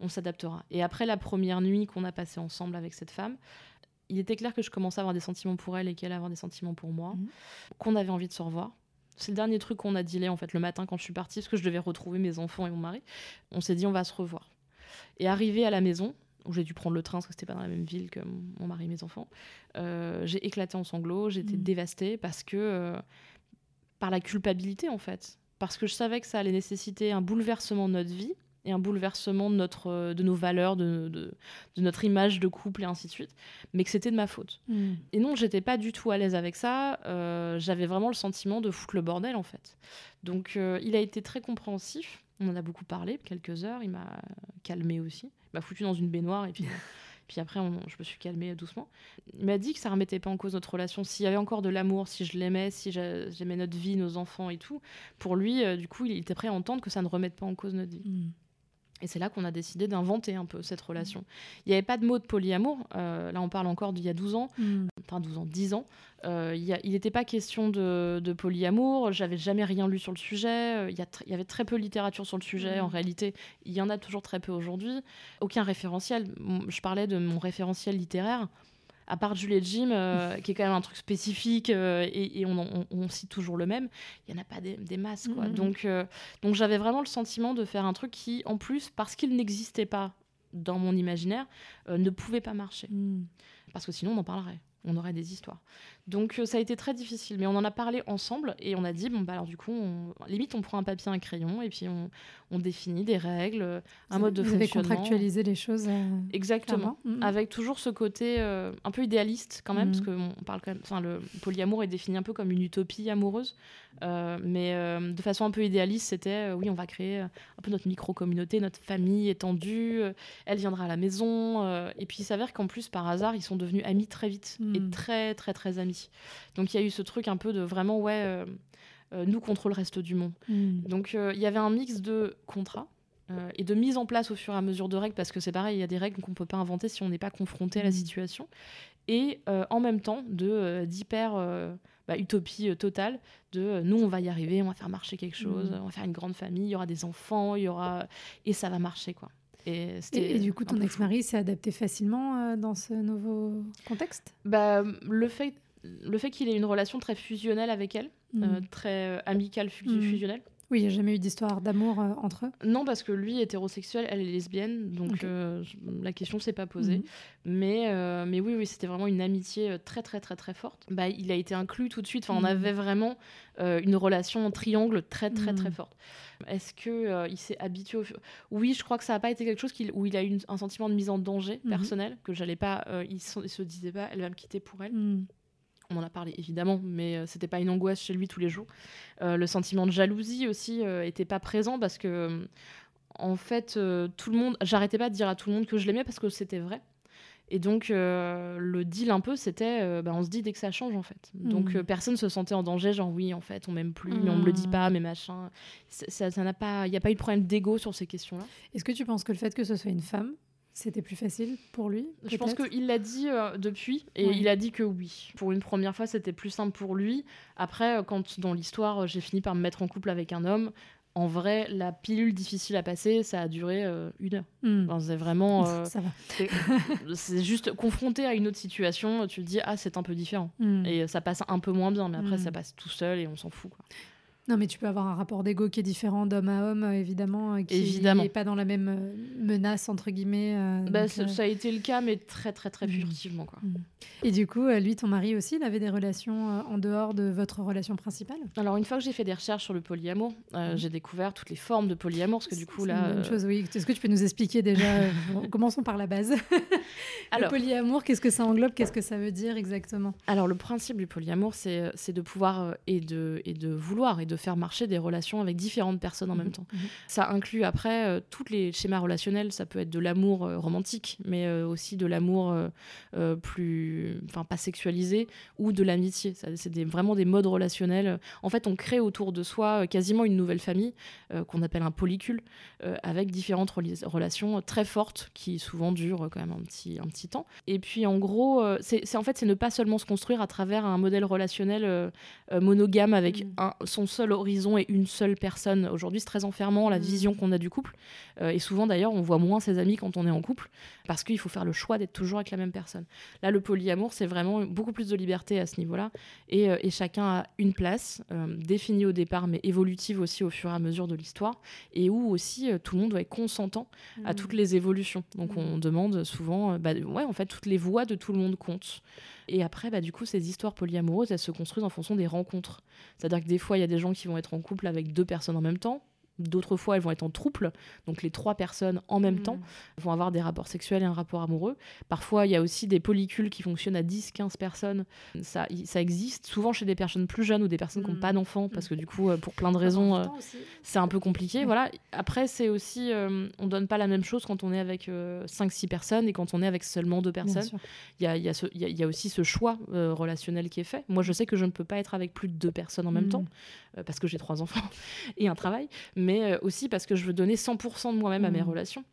on s'adaptera. Et après la première nuit qu'on a passée ensemble avec cette femme, il était clair que je commençais à avoir des sentiments pour elle et qu'elle avoir des sentiments pour moi, Mhm. qu'on avait envie de se revoir. C'est le dernier truc qu'on a dealé en fait le matin quand je suis partie parce que je devais retrouver mes enfants et mon mari. On s'est dit on va se revoir. Et arrivé à la maison où j'ai dû prendre le train parce que c'était pas dans la même ville que mon- mari et mes enfants, euh, j'ai éclaté en sanglots, j'étais Mhm. dévastée parce que euh, par la culpabilité en fait, parce que je savais que ça allait nécessiter un bouleversement de notre vie et un bouleversement de, notre, euh, de nos valeurs, de, de, de notre image de couple et ainsi de suite, mais que c'était de ma faute. Mm. Et non, j'étais pas du tout à l'aise avec ça. euh, J'avais vraiment le sentiment de foutre le bordel en fait. Donc euh, il a été très compréhensif. On en a beaucoup parlé, quelques heures. Il m'a calmé aussi. Il m'a foutu dans une baignoire et puis, puis après on- je me suis calmée doucement. Il m'a dit que ça remettait pas en cause notre relation. S'il y avait encore de l'amour, si je l'aimais, si j'a- j'aimais notre vie, nos enfants et tout, pour lui, euh, du coup, il était prêt à entendre que ça ne remette pas en cause notre vie. Mm. Et c'est là qu'on a décidé d'inventer un peu cette relation. Il n'y avait pas de mot de polyamour. euh, là, on parle encore d'il y a 12 ans Mm. enfin 12 ans, 10 ans, euh, il n'était pas question de, de polyamour, j'avais jamais rien lu sur le sujet, euh, il y, a tr- il y avait très peu de littérature sur le sujet, Mhm. en réalité, il y en a toujours très peu aujourd'hui, aucun référentiel, je parlais de mon référentiel littéraire, à part Juliette Jim, euh, qui est quand même un truc spécifique, euh, et, et on, on- on cite toujours le même, il n'y en a pas des, des masses, quoi. Mhm. Donc, euh, donc j'avais vraiment le sentiment de faire un truc qui, en plus, parce qu'il n'existait pas dans mon imaginaire, ne pouvait pas marcher Mm. parce que sinon on en parlerait, on aurait des histoires. Donc euh, ça a été très difficile, mais on en a parlé ensemble et on a dit bon bah alors du coup, on... limite on prend un papier, un crayon et puis on, on définit des règles, euh, un Vous mode de avez- Vous avez fonctionnement. contractualisé les choses. euh, Exactement. Mm. Avec toujours ce côté euh, un peu idéaliste quand même, parce que on parle quand même, enfin le polyamour est défini un peu comme une utopie amoureuse, euh, mais de façon un peu idéaliste, c'était oui on va créer un peu notre micro communauté, notre famille étendue, elle viendra à la maison, et puis il s'avère qu'en plus par hasard ils sont devenus amis très vite et Mhm. très très très amis. Donc il y a eu ce truc un peu de vraiment ouais euh, euh, nous contre le reste du monde. Mm. Donc euh, il y avait un mix de contrats euh, et de mise en place au fur et à mesure de règles, parce que c'est pareil, il y a des règles qu'on peut pas inventer si on n'est pas confronté à la Mhm. situation. Et euh, en même temps de d'hyper euh, bah, utopie totale, de nous on va y arriver, on va faire marcher quelque chose, Mhm. on va faire une grande famille, il y aura des enfants, il y aura et ça va marcher quoi. Et, et, du coup, ton ex-mari s'est adapté facilement dans ce nouveau contexte? Bah, Le fait, le fait qu'il ait une relation très fusionnelle avec elle, mmh. très amicale, mmh. fusionnelle, oui, il n'y a jamais eu d'histoire d'amour euh, entre eux Non, parce que lui est hétérosexuel, elle est lesbienne, donc euh, la question s'est pas posée. Mhm. mais, euh, mais oui, oui, c'était vraiment une amitié très, très, très, très forte. Bah, il a été inclus tout de suite. Enfin, on mhm. avait vraiment une relation en triangle très, très, très mhm. forte. Est-ce que il s'est habitué au... Oui, je crois que ça n'a pas été quelque chose où il a eu un sentiment de mise en danger personnel, que j'allais pas... il, se disait pas, elle va me quitter pour elle on en a parlé évidemment, mais euh, c'était pas une angoisse chez lui tous les jours. Euh, le sentiment de jalousie aussi euh, était pas présent parce que, en fait, tout le monde, j'arrêtais pas de dire à tout le monde que je l'aimais parce que c'était vrai. Et donc, le deal un peu, c'était, bah, on se dit dès que ça change en fait. Donc, hmm. personne se sentait en danger, genre oui, en fait, on m'aime plus, mais on me le dit pas, mais machin. Ça n'a pas, il n'y a pas eu de problème d'ego sur ces questions-là. Est-ce que tu penses que le fait que ce soit une femme c'était plus facile pour lui Je pense qu'il l'a dit euh, depuis et il a dit que oui. Pour une première fois, c'était plus simple pour lui. Après, euh, quand dans l'histoire, euh, j'ai fini par me mettre en couple avec un homme, en vrai, la pilule difficile à passer, ça a duré une heure. Hmm. c'est vraiment. ça va. C'est juste confronté à une autre situation, tu te dis, ah, c'est un peu différent. Hmm. Et ça passe un peu moins bien, mais après, hmm. ça passe tout seul et on s'en fout. Quoi. Non, mais tu peux avoir un rapport d'ego qui est différent d'homme à homme, évidemment, qui n'est pas dans la même euh, menace, entre guillemets. Euh, bah, euh, ça, a été le cas, mais très, très, très mm. furtivement. Quoi. Mm. Et du coup, lui, ton mari aussi, il avait des relations en dehors de votre relation principale? Alors, une fois que j'ai fait des recherches sur le polyamour, mm. j'ai découvert toutes les formes de polyamour, parce que du coup, là... Une bonne chose, oui. Est-ce que tu peux nous expliquer déjà Commençons par la base. Alors, le polyamour, qu'est-ce que ça englobe? Qu'est-ce que ça veut dire exactement? Alors, le principe du polyamour, c'est de pouvoir et de, et de vouloir et de faire marcher des relations avec différentes personnes en même mhm. temps. Mhm. Ça inclut après euh, tous les schémas relationnels, ça peut être de l'amour euh, romantique, mais euh, aussi de l'amour plus, enfin pas sexualisé, ou de l'amitié. C'est vraiment des modes relationnels. En fait, on crée autour de soi quasiment une nouvelle famille qu'on appelle un polycule, avec différentes relations très fortes qui souvent durent quand même un petit, un petit temps. Et puis en gros, c'est en fait c'est ne pas seulement se construire à travers un modèle relationnel monogame avec un, son seul horizon et une seule personne. Aujourd'hui, c'est très enfermant la mm. vision qu'on a du couple. Euh, et souvent, d'ailleurs, on voit moins ses amis quand on est en couple parce qu'il faut faire le choix d'être toujours avec la même personne. Là, le polyamour, c'est vraiment beaucoup plus de liberté à ce niveau-là. Et, euh, chacun a une place euh, définie au départ, mais évolutive aussi au fur et à mesure de l'histoire. Et où aussi tout le monde doit être consentant à mm. toutes les évolutions. Donc, mm. on demande souvent, bah, ouais, en fait, toutes les voix de tout le monde comptent. Et après, bah, du coup, ces histoires polyamoureuses, elles se construisent en fonction des rencontres. C'est-à-dire que des fois, il y a des gens qui vont être en couple avec deux personnes en même temps, D'autres fois, elles vont être en trouble, donc les trois personnes en même temps mmh. vont avoir des rapports sexuels et un rapport amoureux. Parfois, il y a aussi des polycules qui fonctionnent à 10, 15 personnes. Ça, ça existe souvent chez des personnes plus jeunes ou des personnes qui n'ont pas mmh. d'enfants, parce que du coup, euh, pour plein de raisons, euh, c'est un peu compliqué. Voilà. Après, c'est aussi, euh, on donne pas la même chose quand on est avec 5-6 personnes et quand on est avec seulement deux personnes. Il y a, y, a y a, aussi ce choix relationnel qui est fait. Moi, je sais que je ne peux pas être avec plus de deux personnes en même temps, parce que j'ai trois enfants et un travail mais euh, aussi parce que je veux donner 100% de moi-même à mes mmh. relations.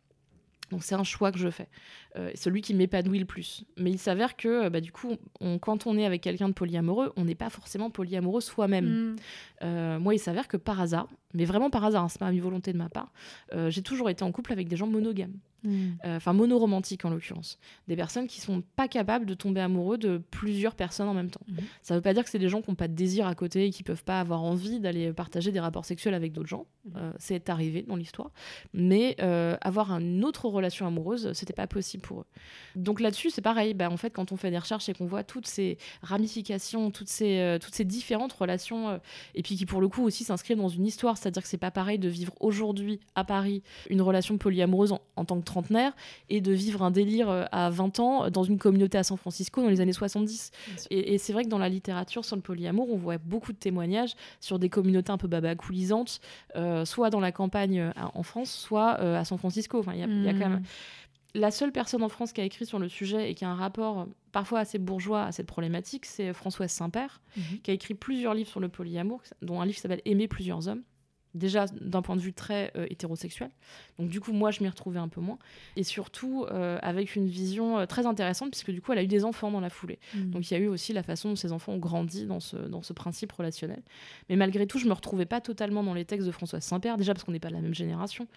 Donc c'est un choix que je fais, euh, celui qui m'épanouit le plus. Mais il s'avère que euh, bah, du coup, quand on est avec quelqu'un de polyamoureux, on n'est pas forcément polyamoureux soi-même. Mmh. moi, il s'avère que par hasard, mais vraiment par hasard, hein, c'est pas une volonté de ma part, j'ai toujours été en couple avec des gens monogames. Mm. Euh, enfin monoromantiques en l'occurrence, des personnes qui sont pas capables de tomber amoureux de plusieurs personnes en même temps. Mm. Ça veut pas dire que c'est des gens qui n'ont pas de désir à côté et qui peuvent pas avoir envie d'aller partager des rapports sexuels avec d'autres gens. Mm. Euh, c'est arrivé dans l'histoire, mais euh, avoir une autre relation amoureuse, c'était pas possible pour eux. Donc là-dessus, c'est pareil. Bah, en fait, quand on fait des recherches et qu'on voit toutes ces ramifications, toutes ces, toutes ces différentes relations, et puis qui pour le coup aussi s'inscrivent dans une histoire, c'est-à-dire que c'est pas pareil de vivre aujourd'hui à Paris une relation polyamoureuse en, en tant que trentenaire et de vivre un délire euh, à 20 ans dans une communauté à San Francisco dans les années 70. Et, c'est vrai que dans la littérature sur le polyamour, on voit beaucoup de témoignages sur des communautés un peu babacoulisantes, euh, soit dans la campagne euh, en France, soit à San Francisco. Enfin, il y, a quand même hmm. la seule personne en France qui a écrit sur le sujet et qui a un rapport parfois assez bourgeois à cette problématique, c'est Françoise Saint-Père, mhm. qui a écrit plusieurs livres sur le polyamour, dont un livre qui s'appelle Aimer plusieurs hommes. Déjà d'un point de vue très euh, hétérosexuel. Donc du coup, moi, je m'y retrouvais un peu moins. Et surtout, euh, avec une vision euh, très intéressante, puisque du coup, elle a eu des enfants dans la foulée. Mm. Donc il y a eu aussi la façon dont ces enfants ont grandi dans ce, dans ce principe relationnel. Mais malgré tout, je me retrouvais pas totalement dans les textes de Françoise Saint-Père, déjà parce qu'on n'est pas de la même génération.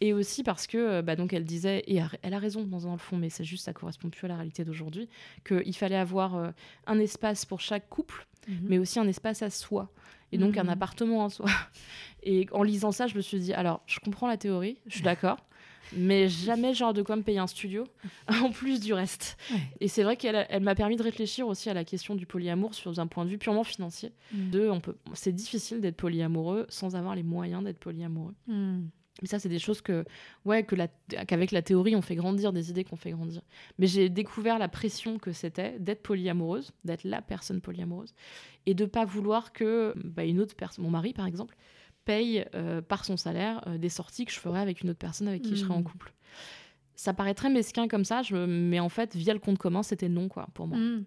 Et aussi parce que, bah, donc elle disait, et elle a raison dans, dans le fond, mais c'est juste, ça correspond plus à la réalité d'aujourd'hui, qu'il fallait avoir un espace pour chaque couple, Mhm. mais aussi un espace à soi. Et donc un Mhm. appartement à soi. Et en lisant ça, je me suis dit, alors, je comprends la théorie, je suis d'accord, mais jamais genre de quoi me payer un studio, en plus du reste. Ouais. Et c'est vrai qu'elle elle m'a permis de réfléchir aussi à la question du polyamour sur un point de vue purement financier. Mm. De, on peut, c'est difficile d'être polyamoureux sans avoir les moyens d'être polyamoureux. Mm. Mais ça, c'est des choses que, ouais, que la, qu'avec la théorie, on fait grandir, des idées qu'on fait grandir. Mais j'ai découvert la pression que c'était d'être polyamoureuse, d'être la personne polyamoureuse, et de pas vouloir que bah, une autre personne, mon mari par exemple, paye euh, par son salaire euh, des sorties que je ferais avec une autre personne avec qui je serais en Mhm. couple. Ça paraît très mesquin comme ça, je, mais en fait, via le compte commun, c'était non, quoi, pour moi. Mm.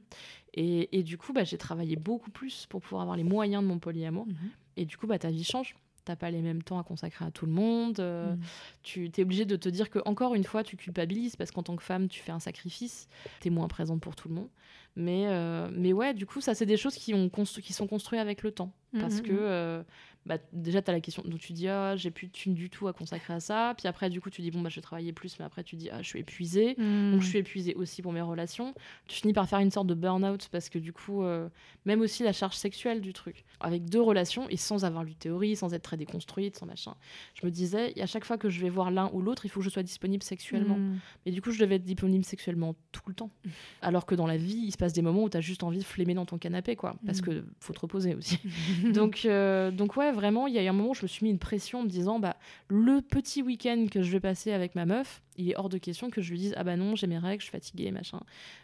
Et, et du coup, bah, j'ai travaillé beaucoup plus pour pouvoir avoir les moyens de mon polyamour. Mhm. Et du coup, bah, ta vie change. T'as pas les mêmes temps à consacrer à tout le monde. euh, Mm. tu es obligé de te dire que encore une fois tu culpabilises parce qu'en tant que femme tu fais un sacrifice tu es moins présente pour tout le monde mais euh, mais ouais du coup ça c'est des choses qui ont constru- qui sont construites avec le temps parce Mhm, que euh, bah, déjà tu as la question donc tu dis ah j'ai plus de thunes du tout à consacrer à ça puis après du coup tu dis bon bah je vais travailler plus mais après tu dis ah je suis épuisée Mm. donc je suis épuisée aussi pour mes relations. Tu finis par faire une sorte de burn-out parce que du coup, euh, même aussi la charge sexuelle du truc. Avec deux relations et sans avoir lu de théorie, sans être très déconstruite, sans machin. Je me disais, à chaque fois que je vais voir l'un ou l'autre, il faut que je sois disponible sexuellement. Mm. Et du coup, je devais être disponible sexuellement tout le temps. Alors que dans la vie, il se passe des moments où tu as juste envie de flémer dans ton canapé, quoi. Parce Mm. que faut te reposer aussi. donc, euh, donc ouais, vraiment, il y a eu un moment où je me suis mis une pression en me disant, bah, le petit week-end que je vais passer avec ma meuf, il est hors de question que je lui dise, ah bah non, j'ai mes règles, je suis fatiguée, machin.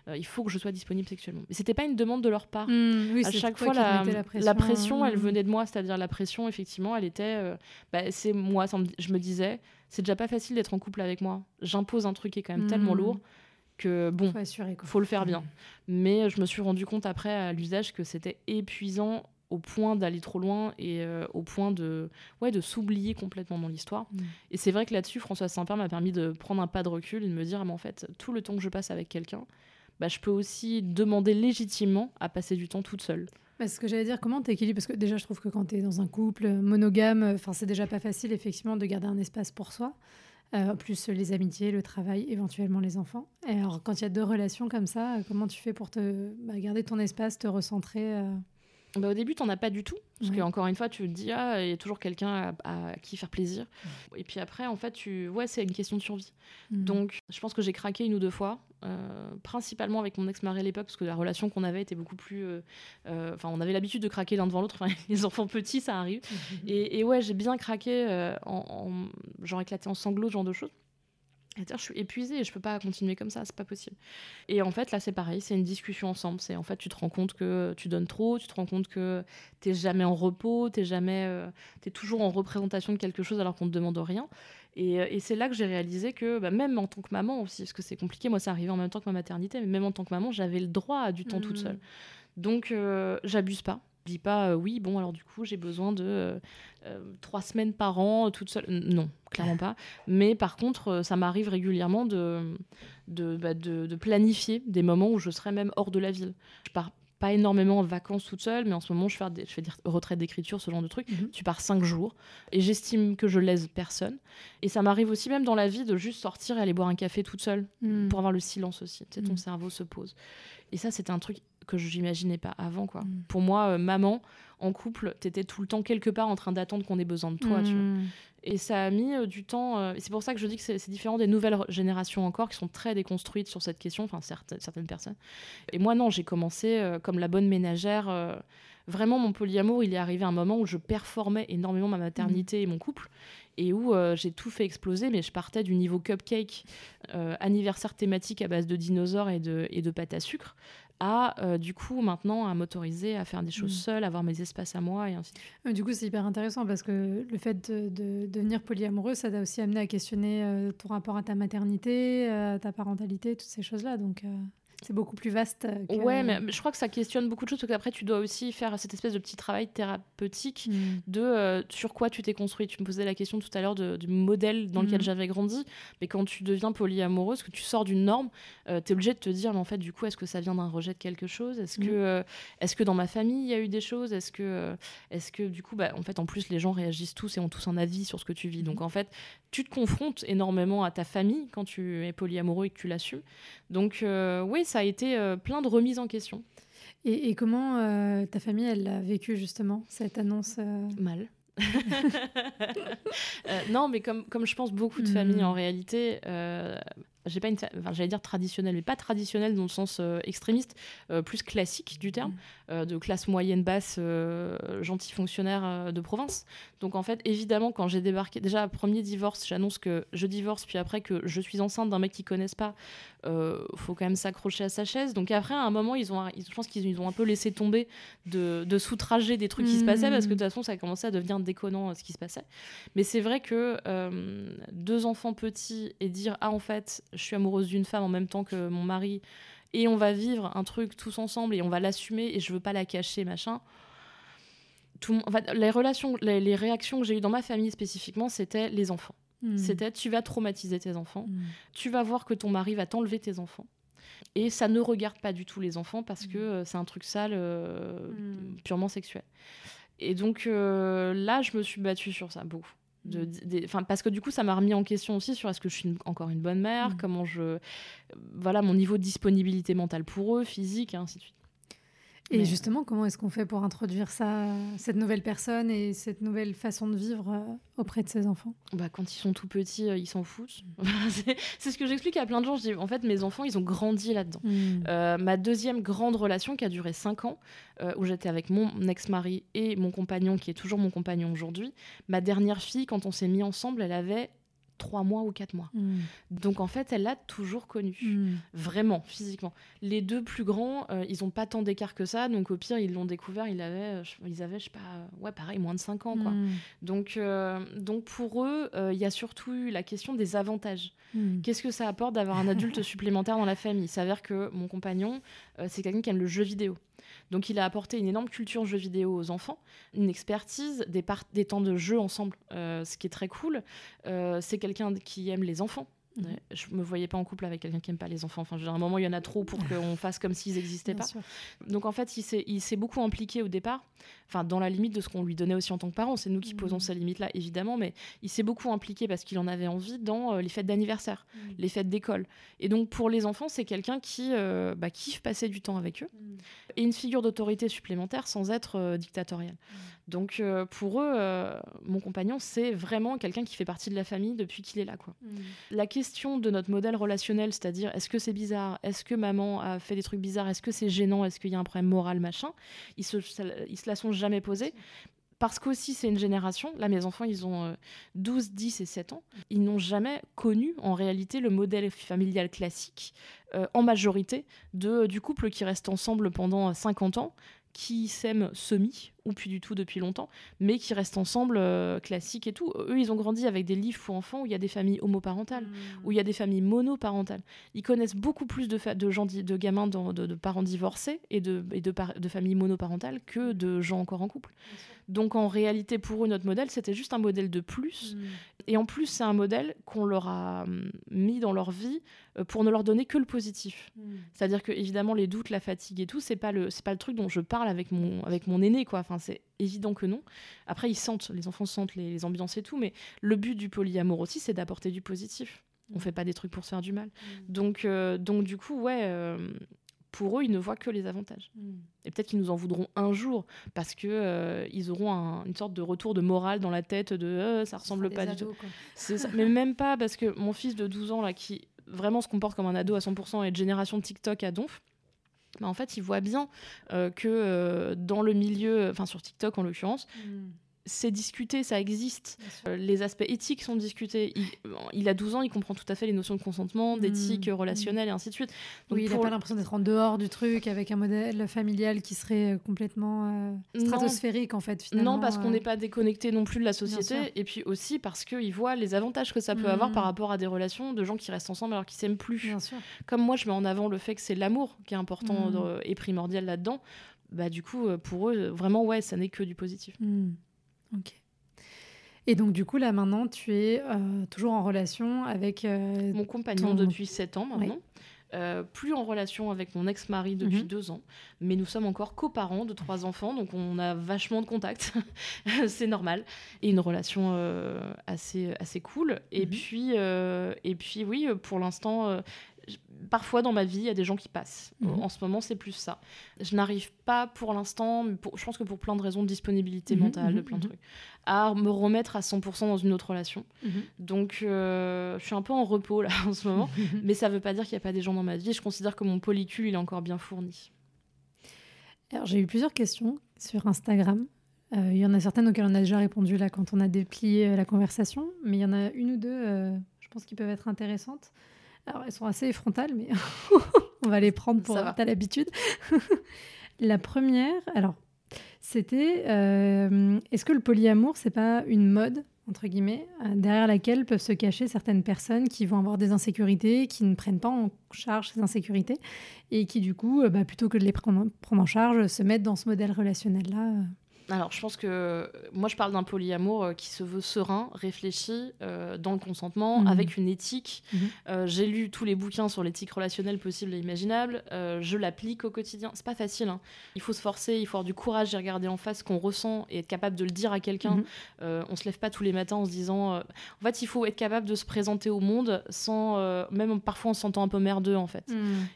Euh, il faut que je sois disponible sexuellement. Mais c'était pas une demande de leur part. Mm. Oui, à chaque fois, te la, mettais la pression, pression, elle mm. venait de moi, c'est-à-dire la pression, effectivement, elle était, euh, bah, c'est moi, ça me- je me disais, c'est déjà pas facile d'être en couple avec moi. J'impose un truc qui est quand même tellement Mm. lourd que bon, Faut assurer, faut le faire bien. Mais je me suis rendu compte après à l'usage que c'était épuisant au point d'aller trop loin et euh, au point de, ouais, de s'oublier complètement dans l'histoire. Mm. Et c'est vrai que là-dessus, Françoise Saint-Père m'a permis de prendre un pas de recul et de me dire, ah, mais en fait, tout le temps que je passe avec quelqu'un, bah, je peux aussi demander légitimement à passer du temps toute seule. Bah, ce que j'allais dire, comment tu équilibres Parce que déjà, je trouve que quand tu es dans un couple monogame, enfin, c'est déjà pas facile, effectivement, de garder un espace pour soi. Euh, plus les amitiés, le travail, éventuellement les enfants. Et alors, quand il y a deux relations comme ça, comment tu fais pour te bah, garder ton espace, te recentrer euh, Bah, au début, t'en as pas du tout. Parce Ouais. que, encore une fois, tu te dis, ah, il y a toujours quelqu'un à, à qui faire plaisir. Et puis après, en fait, tu... ouais, c'est une question de survie. mm. Donc, je pense que j'ai craqué une ou deux fois, euh, principalement avec mon ex-mari à l'époque, parce que la relation qu'on avait était beaucoup plus. euh, euh, Enfin, on avait l'habitude de craquer l'un devant l'autre. Les enfants petits, ça arrive. Et, et ouais, j'ai bien craqué, en, en- genre éclaté en sanglots, ce genre de choses. Dire, je suis épuisée, je peux pas continuer comme ça, c'est pas possible. Et en fait, là, c'est pareil, c'est une discussion ensemble. C'est en fait, tu te rends compte que tu donnes trop, tu te rends compte que t'es jamais en repos, t'es jamais, euh, t'es toujours en représentation de quelque chose alors qu'on te demande rien. Et, euh, et c'est là que j'ai réalisé que bah, même en tant que maman aussi, parce que c'est compliqué, moi, c'est arrivé en même temps que ma maternité, mais même en tant que maman, j'avais le droit à du temps toute Mhm. seule. Donc, euh, j'abuse pas. Je dis pas, euh, oui, bon, alors du coup, j'ai besoin de euh, euh, trois semaines par an, toute seule. Non, clairement pas. Mais par contre, ça m'arrive régulièrement de, de, bah, de, de planifier des moments où je serai même hors de la ville. Je pars pas énormément en vacances toute seule, mais en ce moment, je fais des, je fais des retraites d'écriture, ce genre de trucs. Mhm. Tu pars cinq jours et j'estime que je lèse personne. Et ça m'arrive aussi même dans la vie de juste sortir et aller boire un café toute seule Mm. pour avoir le silence aussi. Tu sais, ton Mm. cerveau se pose. Et ça, c'était un truc que je n'imaginais pas avant, quoi. Mm. Pour moi, euh, maman, en couple, t'étais tout le temps quelque part en train d'attendre qu'on ait besoin de toi, tu vois. Mm. Et ça a mis euh, du temps. euh, c'est pour ça que je dis que c'est différent des nouvelles générations encore qui sont très déconstruites sur cette question, enfin certaines, certaines personnes. Et moi, non, j'ai commencé comme la bonne ménagère. vraiment, mon polyamour, il est arrivé à un moment où je performais énormément ma maternité et mon couple. Et où j'ai tout fait exploser, mais je partais du niveau cupcake, anniversaire thématique à base de dinosaures et de, et de pâte à sucre, à euh, du coup maintenant à m'autoriser à faire des choses Mm. seule, à avoir mes espaces à moi et ainsi de suite. Euh, Du coup, c'est hyper intéressant parce que le fait de, de devenir polyamoureux, ça t'a aussi amené à questionner euh, ton rapport à ta maternité, euh, à ta parentalité, toutes ces choses-là. Donc, c'est beaucoup plus vaste. Que... Ouais, mais je crois que ça questionne beaucoup de choses parce qu'après tu dois aussi faire cette espèce de petit travail thérapeutique mm. de euh, sur quoi tu t'es construit. Tu me posais la question tout à l'heure du modèle dans lequel mm. j'avais grandi, mais quand tu deviens polyamoureuse, que tu sors d'une norme, euh, tu es obligé de te dire mais en fait du coup est-ce que ça vient d'un rejet de quelque chose? Est-ce que mm. est-ce que dans ma famille il y a eu des choses? Est-ce que est-ce que du coup bah, en fait en plus les gens réagissent tous et ont tous un avis sur ce que tu vis? Donc en fait tu te confrontes énormément à ta famille quand tu es polyamoureux et que tu l'assumes. Donc oui ça a été euh, plein de remises en question. Et, comment euh, ta famille, elle a vécu justement cette annonce euh? Mal. non, mais comme, comme je pense beaucoup de familles en hmm. réalité, j'ai pas une, enfin, j'allais dire traditionnelle, mais pas traditionnelle dans le sens euh, extrémiste, euh, plus classique du terme, mm. euh, de classe moyenne basse, gentil fonctionnaire de province. Donc en fait, évidemment, quand j'ai débarqué, déjà premier divorce, j'annonce que je divorce, puis après que je suis enceinte d'un mec qu'ils connaissent pas, faut quand même s'accrocher à sa chaise. Donc après, à un moment, ils ont, je pense qu'ils ont un peu laissé tomber de, de des trucs qui se passaient parce que de toute façon, ça a commencé à devenir déconnant ce qui se passait. Mais c'est vrai que deux enfants petits et dire ah en fait je suis amoureuse d'une femme en même temps que mon mari et on va vivre un truc tous ensemble et on va l'assumer et je veux pas la cacher, machin. Tout, les relations, les, réactions que j'ai eues dans ma famille spécifiquement, c'était les enfants. Hmm. C'était tu vas traumatiser tes enfants, hmm. tu vas voir que ton mari va t'enlever tes enfants. Et ça ne regarde pas du tout les enfants parce que hmm. euh, c'est un truc sale, euh, purement sexuel. Et donc euh, là, je me suis battue sur ça beaucoup. De, parce que du coup, ça m'a remis en question aussi sur est-ce que je suis encore une bonne mère, mm. comment je. Voilà, mon niveau de disponibilité mentale pour eux, physique, et ainsi de suite. Et justement, comment est-ce qu'on fait pour introduire ça, cette nouvelle personne et cette nouvelle façon de vivre euh, auprès de ses enfants? Bah, Quand ils sont tout petits, euh, ils s'en foutent. c'est ce que j'explique à plein de gens. Je dis, en fait, mes enfants, ils ont grandi là-dedans. Hmm. Euh, ma deuxième grande relation, qui a duré 5 ans, où j'étais avec mon ex-mari et mon compagnon, qui est toujours mon compagnon aujourd'hui, ma dernière fille, quand on s'est mis ensemble, elle avait trois mois ou quatre mois. Hmm. Donc en fait, elle l'a toujours connu, hmm. vraiment, physiquement. Les deux plus grands, euh, ils ont pas tant d'écart que ça, donc au pire, ils l'ont découvert, ils avaient, ils avaient, je sais pas, ouais, pareil, moins de cinq ans, quoi. Hmm. Donc, euh, donc pour eux, euh, il y a surtout eu la question des avantages. Qu'est-ce que ça apporte d'avoir un adulte supplémentaire dans la famille? Il s'avère que mon compagnon, c'est quelqu'un qui aime le jeu vidéo. Donc il a apporté une énorme culture jeu vidéo aux enfants, une expertise, des, des temps de jeu ensemble, euh, ce qui est très cool. Euh, c'est quelqu'un qui aime les enfants. Mhm. Je me voyais pas en couple avec quelqu'un qui aime pas les enfants. Enfin, à un moment, il y en a trop pour qu'on fasse comme s'ils n'existaient pas. Donc, en fait, il s'est beaucoup impliqué au départ, enfin, dans la limite de ce qu'on lui donnait aussi en tant que parents. C'est nous qui posons mhm. ces limites-là, évidemment, mais il s'est beaucoup impliqué parce qu'il en avait envie dans euh, les fêtes d'anniversaire, mhm. les fêtes d'école. Et donc, pour les enfants, c'est quelqu'un qui euh, bah, kiffe passer du temps avec eux et une figure d'autorité supplémentaire sans être euh, dictatorial. Donc, pour eux, mon compagnon, c'est vraiment quelqu'un qui fait partie de la famille depuis qu'il est là. Quoi. La question de notre modèle relationnel, c'est-à-dire est-ce que c'est bizarre, est-ce que maman a fait des trucs bizarres, est-ce que c'est gênant, est-ce qu'il y a un problème moral, machin, ils se, la sont jamais posés. Parce qu'aussi, c'est une génération. Là, mes enfants, ils ont 12, euh, 10 et 7 ans. Ils n'ont jamais connu, en réalité, le modèle familial classique, euh, en majorité, de, du couple qui reste ensemble pendant 50 ans, qui s'aiment semi, ou plus du tout depuis longtemps, mais qui restent ensemble, euh, classiques et tout. Eux, ils ont grandi avec des livres pour enfants où il y a des familles homoparentales, mmh. où il y a des familles monoparentales. Ils connaissent beaucoup plus de, de gens, de gamins de, parents divorcés et, de, et de, familles monoparentales que de gens encore en couple. Donc en réalité, pour eux, notre modèle, c'était juste un modèle de plus. Mmh. Et en plus, c'est un modèle qu'on leur a hum, mis dans leur vie euh, pour ne leur donner que le positif. Mmh. C'est-à-dire que évidemment, les doutes, la fatigue et tout, c'est pas le, c'est pas le truc dont je parle avec mon, avec mon aîné, quoi. Enfin, c'est évident que non. Après, ils sentent, les enfants sentent les, ambiances et tout, mais le but du polyamour aussi, c'est d'apporter du positif. On fait pas des trucs pour se faire du mal. Mm. Donc, euh, donc du coup, ouais, euh, pour eux, ils ne voient que les avantages. Mm. Et peut-être qu'ils nous en voudront un jour parce que euh, ils auront une sorte de retour de morale dans la tête de ça ressemble pas du tout. Mais même pas parce que mon fils de 12 ans là qui vraiment se comporte comme un ado à 100% et de génération TikTok à donf mais en fait, il voit bien euh, que euh, dans le milieu, enfin sur TikTok en l'occurrence, mm. C'est discuté, ça existe. Euh, les aspects éthiques sont discutés. Il, a 12 ans, il comprend tout à fait les notions de consentement, mmh. d'éthique relationnelle et ainsi de suite. Donc oui, il n'a pas l'impression d'être en dehors du truc avec un modèle familial qui serait euh, complètement euh, stratosphérique en fait. Finalement, non, parce qu'on n'est pas déconnecté non plus de la société. Et puis aussi parce qu'il voit les avantages que ça peut avoir par mmh. rapport à des relations de gens qui restent ensemble alors qu'ils s'aiment plus. Bien sûr. Comme moi, je mets en avant le fait que c'est l'amour qui est important mmh. et primordial là-dedans. Bah, du coup, pour eux, vraiment, ouais, ça n'est que du positif. Ok. Et donc, du coup, là, maintenant, tu es euh, toujours en relation avec. Euh, mon compagnon depuis 7 ans maintenant. Euh, plus en relation avec mon ex-mari depuis 2 mhm. deux ans, mais nous sommes encore coparents de trois enfants, donc on a vachement de contacts, c'est normal, et une relation assez, assez cool. Et, mhm. puis, et puis, oui, pour l'instant, parfois dans ma vie, il y a des gens qui passent. Mhm. En ce moment, c'est plus ça. Je n'arrive pas pour l'instant, je pense que pour plein de raisons de disponibilité mhm, mentale, de mhm, plein de trucs, à me remettre à 100% dans une autre relation. Donc, euh, je suis un peu en repos là en ce moment, mais ça ne veut pas dire qu'il n'y a pas des gens dans ma vie. Je considère que mon polycule, il est encore bien fourni. Alors, j'ai eu plusieurs questions sur Instagram. Euh, il y en a certaines auxquelles on a déjà répondu là quand on a déplié euh, la conversation, mais il y en a une ou deux, je pense, qui peuvent être intéressantes. Alors, elles sont assez frontales, mais on va les prendre pour t'as l'habitude. la première, alors, c'était euh, est-ce que le polyamour, c'est pas une mode entre guillemets, euh, derrière laquelle peuvent se cacher certaines personnes qui vont avoir des insécurités, qui ne prennent pas en charge ces insécurités, et qui du coup, euh, bah, plutôt que de les prendre, prendre en charge, se mettent dans ce modèle relationnel-là alors, je pense que moi, je parle d'un polyamour euh, qui se veut serein, réfléchi, euh, dans le consentement, mhm. avec une éthique. Mhm. Euh, j'ai lu tous les bouquins sur l'éthique relationnelle possible et imaginable. je l'applique au quotidien. C'est pas facile. Hein. Il faut se forcer, il faut avoir du courage d'y regarder en face ce qu'on ressent et être capable de le dire à quelqu'un. Mhm. on se lève pas tous les matins en se disant. En fait, il faut être capable de se présenter au monde sans, même parfois en se sentant un peu merdeux en fait,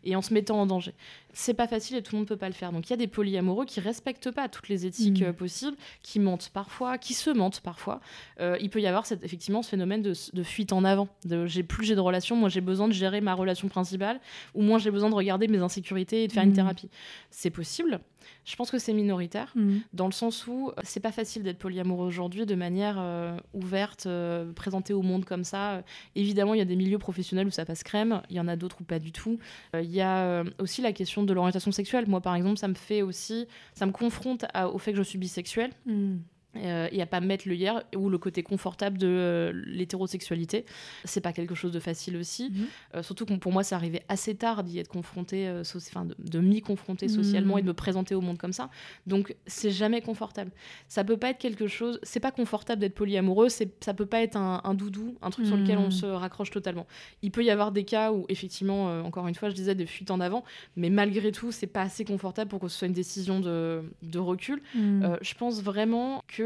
et en se mettant en danger c'est pas facile et tout le monde peut pas le faire. Donc il y a des polyamoureux qui respectent pas toutes les éthiques mm. euh, possibles, qui mentent parfois, qui se mentent parfois. Euh, il peut y avoir cette, effectivement ce phénomène de, fuite en avant. De, j'ai plus j'ai de relations, moi j'ai besoin de gérer ma relation principale, ou moins j'ai besoin de regarder mes insécurités et de faire une mm. thérapie. C'est possible. Je pense que c'est minoritaire, mm. dans le sens où euh, c'est pas facile d'être polyamoureux aujourd'hui de manière euh, ouverte, euh, présentée au monde comme ça. évidemment, il y a des milieux professionnels où ça passe crème, il y en a d'autres où pas du tout. Il y a aussi la question de l'orientation sexuelle. Moi, par exemple, ça me fait aussi, ça me confronte au fait que je suis bisexuelle. Mm euh, et à pas mettre le hier ou le côté confortable de euh, l'hétérosexualité. C'est pas quelque chose de facile aussi. Mhm. Euh, surtout que pour moi, c'est arrivé assez tard d'y être confronté, euh, enfin de, de m'y confronter socialement et de me présenter au monde comme ça. Donc c'est jamais confortable. Ça peut pas être quelque chose. C'est pas confortable d'être polyamoureux. Ça peut pas être un, doudou, un truc sur lequel on mhm. se raccroche totalement. Il peut y avoir des cas où effectivement, encore une fois, je disais des fuites en avant, mais malgré tout, c'est pas assez confortable pour que ce soit une décision de, de recul. Mhm. je pense vraiment que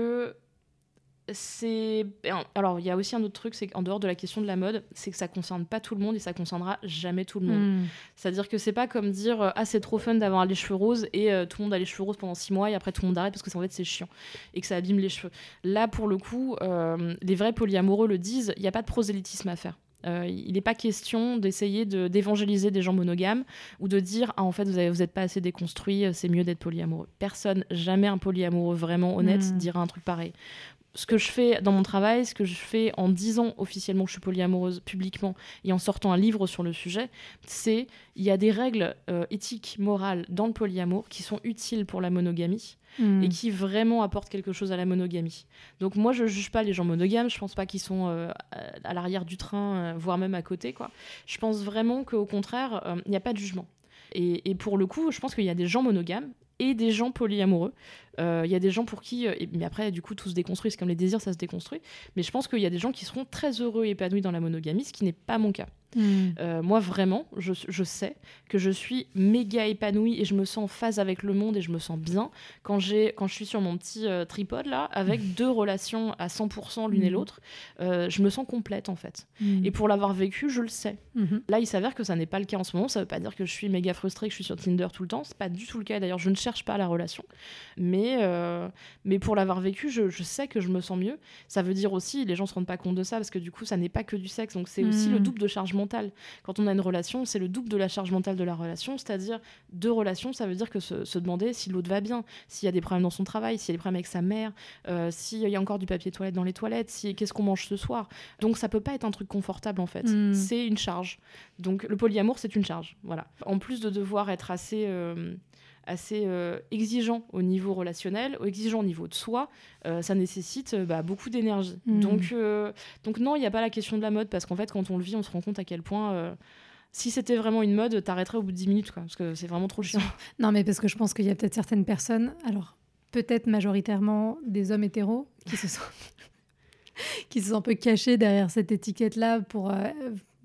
c'est alors il y a aussi un autre truc c'est qu'en dehors de la question de la mode c'est que ça concerne pas tout le monde et ça concernera jamais tout le monde. Hmm. c'est à dire que c'est pas comme dire euh, ah c'est trop fun d'avoir les cheveux roses et euh, tout le monde a les cheveux roses pendant six mois et après tout le monde arrête parce que en fait c'est chiant et que ça abîme les cheveux là pour le coup euh, les vrais polyamoureux le disent il n'y a pas de prosélytisme à faire euh, il n'est pas question d'essayer d'évangéliser des gens monogames ou de dire ah en fait vous n'êtes pas assez déconstruit, euh, c'est mieux d'être polyamoureux. Personne, jamais un polyamoureux vraiment honnête hmm. dira un truc pareil. Ce que je fais dans mon travail, ce que je fais en disant officiellement que je suis polyamoureuse publiquement et en sortant un livre sur le sujet, c'est il y a des règles euh, éthiques, morales dans le polyamour qui sont utiles pour la monogamie Hmm. et qui vraiment apporte quelque chose à la monogamie. Donc moi, je juge pas les gens monogames, je pense pas qu'ils sont euh, à l'arrière du train, euh, voire même à côté. Quoi. Je pense vraiment qu'au contraire, il n'y a pas de jugement. Et, et, pour le coup, je pense qu'il y a des gens monogames et des gens polyamoureux. Il y a des gens pour qui, mais après, du coup, tout se déconstruit, c'est comme les désirs, ça se déconstruit. Mais je pense qu'il y a des gens qui seront très heureux et épanouis dans la monogamie, ce qui n'est pas mon cas. Hmm. Euh, moi, vraiment, je, je, sais que je suis méga épanouie et je me sens en phase avec le monde et je me sens bien quand, quand je suis sur mon petit euh, tripode là, avec hmm. deux relations à 100% l'une et hmm. l'autre. Euh, je me sens complète en fait. Et pour l'avoir vécu, je le sais. Là, il s'avère que ça n'est pas le cas en ce moment. Ça veut pas dire que je suis méga frustrée, que je suis sur Tinder tout le temps. C'est pas du tout le cas. D'ailleurs, je ne cherche pas la relation. Mais, mais pour l'avoir vécu, je, je, sais que je me sens mieux. Ça veut dire aussi, les gens se rendent pas compte de ça parce que du coup, ça n'est pas que du sexe. Donc, c'est aussi le double de chargement mentale. Quand on a une relation, c'est le double de la charge mentale de la relation, c'est-à-dire deux relations, ça veut dire que se, demander si l'autre va bien, s'il y a des problèmes dans son travail, s'il y a des problèmes avec sa mère, euh, s'il y a encore du papier toilette dans les toilettes, si, qu'est-ce qu'on mange ce soir. Donc ça peut pas être un truc confortable en fait. Hmm. C'est une charge. Donc le polyamour, c'est une charge. Voilà. En plus de devoir être assez euh, assez euh, exigeant au niveau relationnel, exigeant au niveau de soi, euh, ça nécessite euh, bah, beaucoup d'énergie. Hmm. Donc, donc non, il n'y a pas la question de la mode, parce qu'en fait, quand on le vit, on se rend compte à quel point si c'était vraiment une mode, t'arrêterais au bout de 10 minutes, quoi, parce que c'est vraiment trop chiant. Non, mais parce que je pense qu'il y a peut-être certaines personnes, alors peut-être majoritairement des hommes hétéros, qui se sont, qui se sont un peu cachés derrière cette étiquette-là pour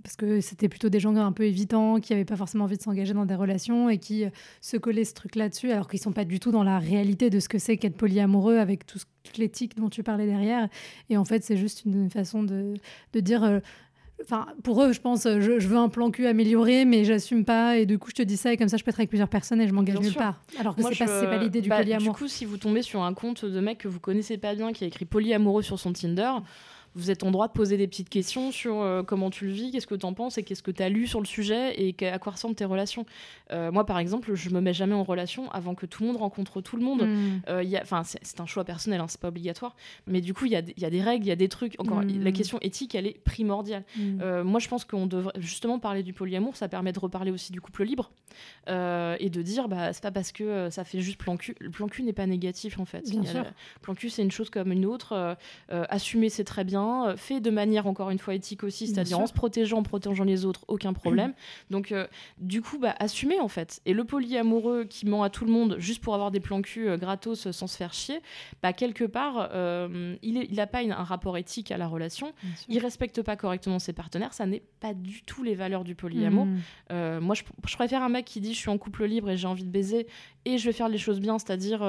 parce que c'était plutôt des gens un peu évitants, qui n'avaient pas forcément envie de s'engager dans des relations et qui euh, se collaient ce truc là-dessus, alors qu'ils sont pas du tout dans la réalité de ce que c'est qu'être polyamoureux avec tout, toute l'éthique dont tu parlais derrière. Et en fait, c'est juste une façon de, de dire. Euh, enfin, pour eux, je pense, je, veux un plan cul amélioré, mais j'assume pas. Et du coup, je te dis ça, et comme ça, je peux être avec plusieurs personnes et je m'engage nulle part. Alors que c'est pas, pas l'idée du bah, polyamour. Du coup, si vous tombez sur un compte de mec que vous connaissez pas bien, qui a écrit polyamoureux sur son Tinder, vous êtes en droit de poser des petites questions sur euh, comment tu le vis, qu'est-ce que tu en penses et qu'est-ce que tu as lu sur le sujet et à quoi ressemblent tes relations. Euh, moi, par exemple, je me mets jamais en relation avant que tout le monde rencontre tout le monde. Hmm. Euh, c'est un choix personnel, hein, c'est pas obligatoire. Mais du coup, il y, y, a des règles, il y a des trucs. Encore, hmm. la question éthique, elle est primordiale. Hmm. moi, je pense qu'on devrait justement parler du polyamour, ça permet de reparler aussi du couple libre et de dire, bah, c'est pas parce que ça fait juste plan cul. Le plan cul n'est pas négatif en fait. Bien sûr. plan cul, c'est une chose comme une autre. assumer, c'est très bien euh, fait de manière encore une fois éthique aussi, c'est-à-dire en se protégeant, en protégeant les autres, aucun problème. Donc euh, du coup, bah, assumer en fait. Et le polyamoureux qui ment à tout le monde juste pour avoir des plans cul euh, gratos sans se faire chier, bah, quelque part, il n'a pas un rapport éthique à la relation, il respecte pas correctement ses partenaires, ça n'est pas du tout les valeurs du polyamour. Mmh. moi, je, je, préfère un mec qui dit je suis en couple libre et j'ai envie de baiser et je vais faire les choses bien, c'est-à-dire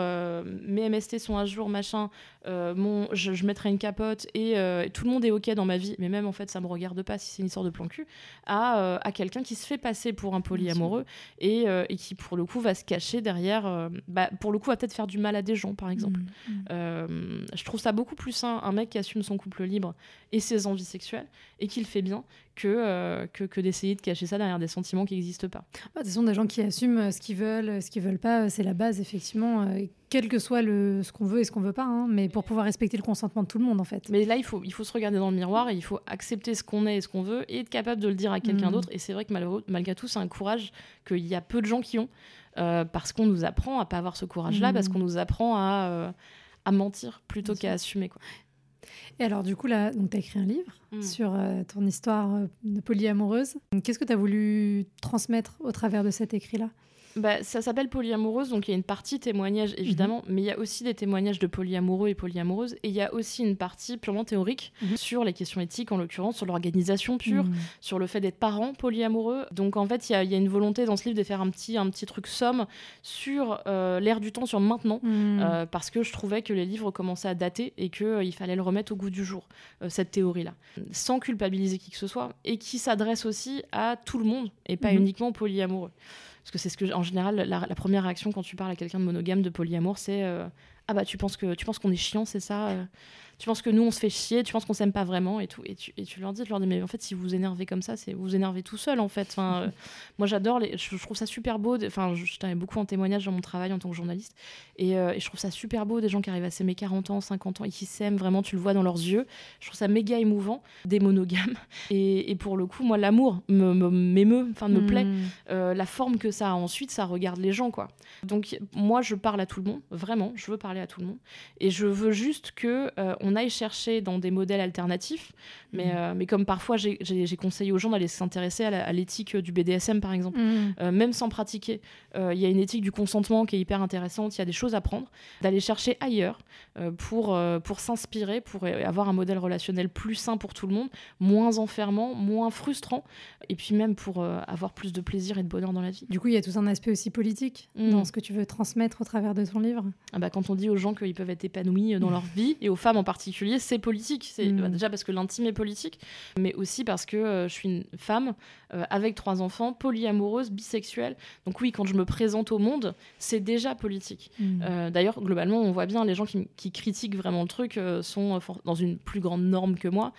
mes MST sont à jour, machin, mon, je, je, mettrai une capote et tout le monde est ok dans ma vie, mais même en fait ça me regarde pas si c'est une histoire de plan cul, à, euh, à quelqu'un qui se fait passer pour un polyamoureux et, euh, et, qui pour le coup va se cacher derrière, euh, bah, pour le coup va peut-être faire du mal à des gens par exemple. Mm, mm. je trouve ça beaucoup plus sain un mec qui assume son couple libre et ses envies sexuelles et qui le fait bien que, que, que d'essayer de cacher ça derrière des sentiments qui n'existent pas. Bah, de toute façon, des gens qui assument ce qu'ils veulent, ce qu'ils veulent pas, c'est la base effectivement quel que soit le, ce qu'on veut et ce qu'on veut pas, hein, mais pour pouvoir respecter le consentement de tout le monde en fait. Mais là, il faut, il faut se regarder dans le miroir et il faut accepter ce qu'on est et ce qu'on veut et être capable de le dire à quelqu'un mm. d'autre. Et c'est vrai que malgré tout, c'est un courage qu'il y a peu de gens qui ont euh, parce qu'on nous apprend à pas avoir ce courage-là, parce mm. qu'on nous apprend à, euh, à mentir plutôt qu'à assumer. Quoi. Et alors, du coup, là, tu as écrit un livre mm. sur euh, ton histoire de polyamoureuse. Qu'est-ce que tu as voulu transmettre au travers de cet écrit-là? Bah, ça s'appelle polyamoureuse, donc il y a une partie témoignage évidemment, mhm. mais il y a aussi des témoignages de polyamoureux et polyamoureuses, et il y a aussi une partie purement théorique mhm. sur les questions éthiques, en l'occurrence sur l'organisation pure, mhm. sur le fait d'être parent polyamoureux. Donc en fait, il y, a une volonté dans ce livre de faire un petit, un petit truc somme sur euh, l'ère du temps, sur maintenant, euh, parce que je trouvais que les livres commençaient à dater et qu'il euh, fallait le remettre au goût du jour, cette théorie-là, sans culpabiliser qui que ce soit, et qui s'adresse aussi à tout le monde, et pas uniquement aux polyamoureux. Parce que c'est ce que, en général, la, première réaction quand tu parles à quelqu'un de monogame, de polyamour, c'est euh, Ah bah tu penses que tu penses qu'on est chiant, c'est ça euh? Tu penses que nous on se fait chier, tu penses qu'on s'aime pas vraiment et tout. Et tu, et tu leur dis, tu leur dis, mais en fait, si vous vous énervez comme ça, c'est vous vous énervez tout seul en fait. Enfin, euh, moi j'adore, les, je, trouve ça super beau. Enfin, je, je beaucoup en témoignage dans mon travail en tant que journaliste. Et, et, je trouve ça super beau des gens qui arrivent à s'aimer 40 ans, 50 ans et qui s'aiment vraiment, tu le vois dans leurs yeux. Je trouve ça méga émouvant, des monogames. Et, et pour le coup, moi, l'amour m'émeut, enfin, me, plaît. Hmm. la forme que ça a ensuite, ça regarde les gens, quoi. Donc, moi, je parle à tout le monde, vraiment, je veux parler à tout le monde. Et je veux juste que on on aille chercher dans des modèles alternatifs, mais, mm. euh, mais comme parfois j'ai conseillé aux gens d'aller s'intéresser à l'éthique du BDSM par exemple, mm. euh, même sans pratiquer. Euh, il y a une éthique du consentement qui est hyper intéressante, il y a des choses à prendre, d'aller chercher ailleurs pour, pour s'inspirer, pour avoir un modèle relationnel plus sain pour tout le monde, moins enfermant, moins frustrant, et puis même pour avoir plus de plaisir et de bonheur dans la vie. Du coup, il y a tout un aspect aussi politique dans mm. ce que tu veux transmettre au travers de ton livre. Ah bah, quand on dit aux gens qu'ils peuvent être épanouis dans leur vie, et aux femmes en particulier, particulier, c'est politique. C'est Mm. bah, déjà parce que l'intime est politique, mais aussi parce que euh, je suis une femme euh, avec trois enfants, polyamoureuse, bisexuelle. Donc oui, quand je me présente au monde, c'est déjà politique. Mm. Euh, D'ailleurs, globalement, on voit bien les gens qui, qui critiquent vraiment le truc sont dans une plus grande norme que moi,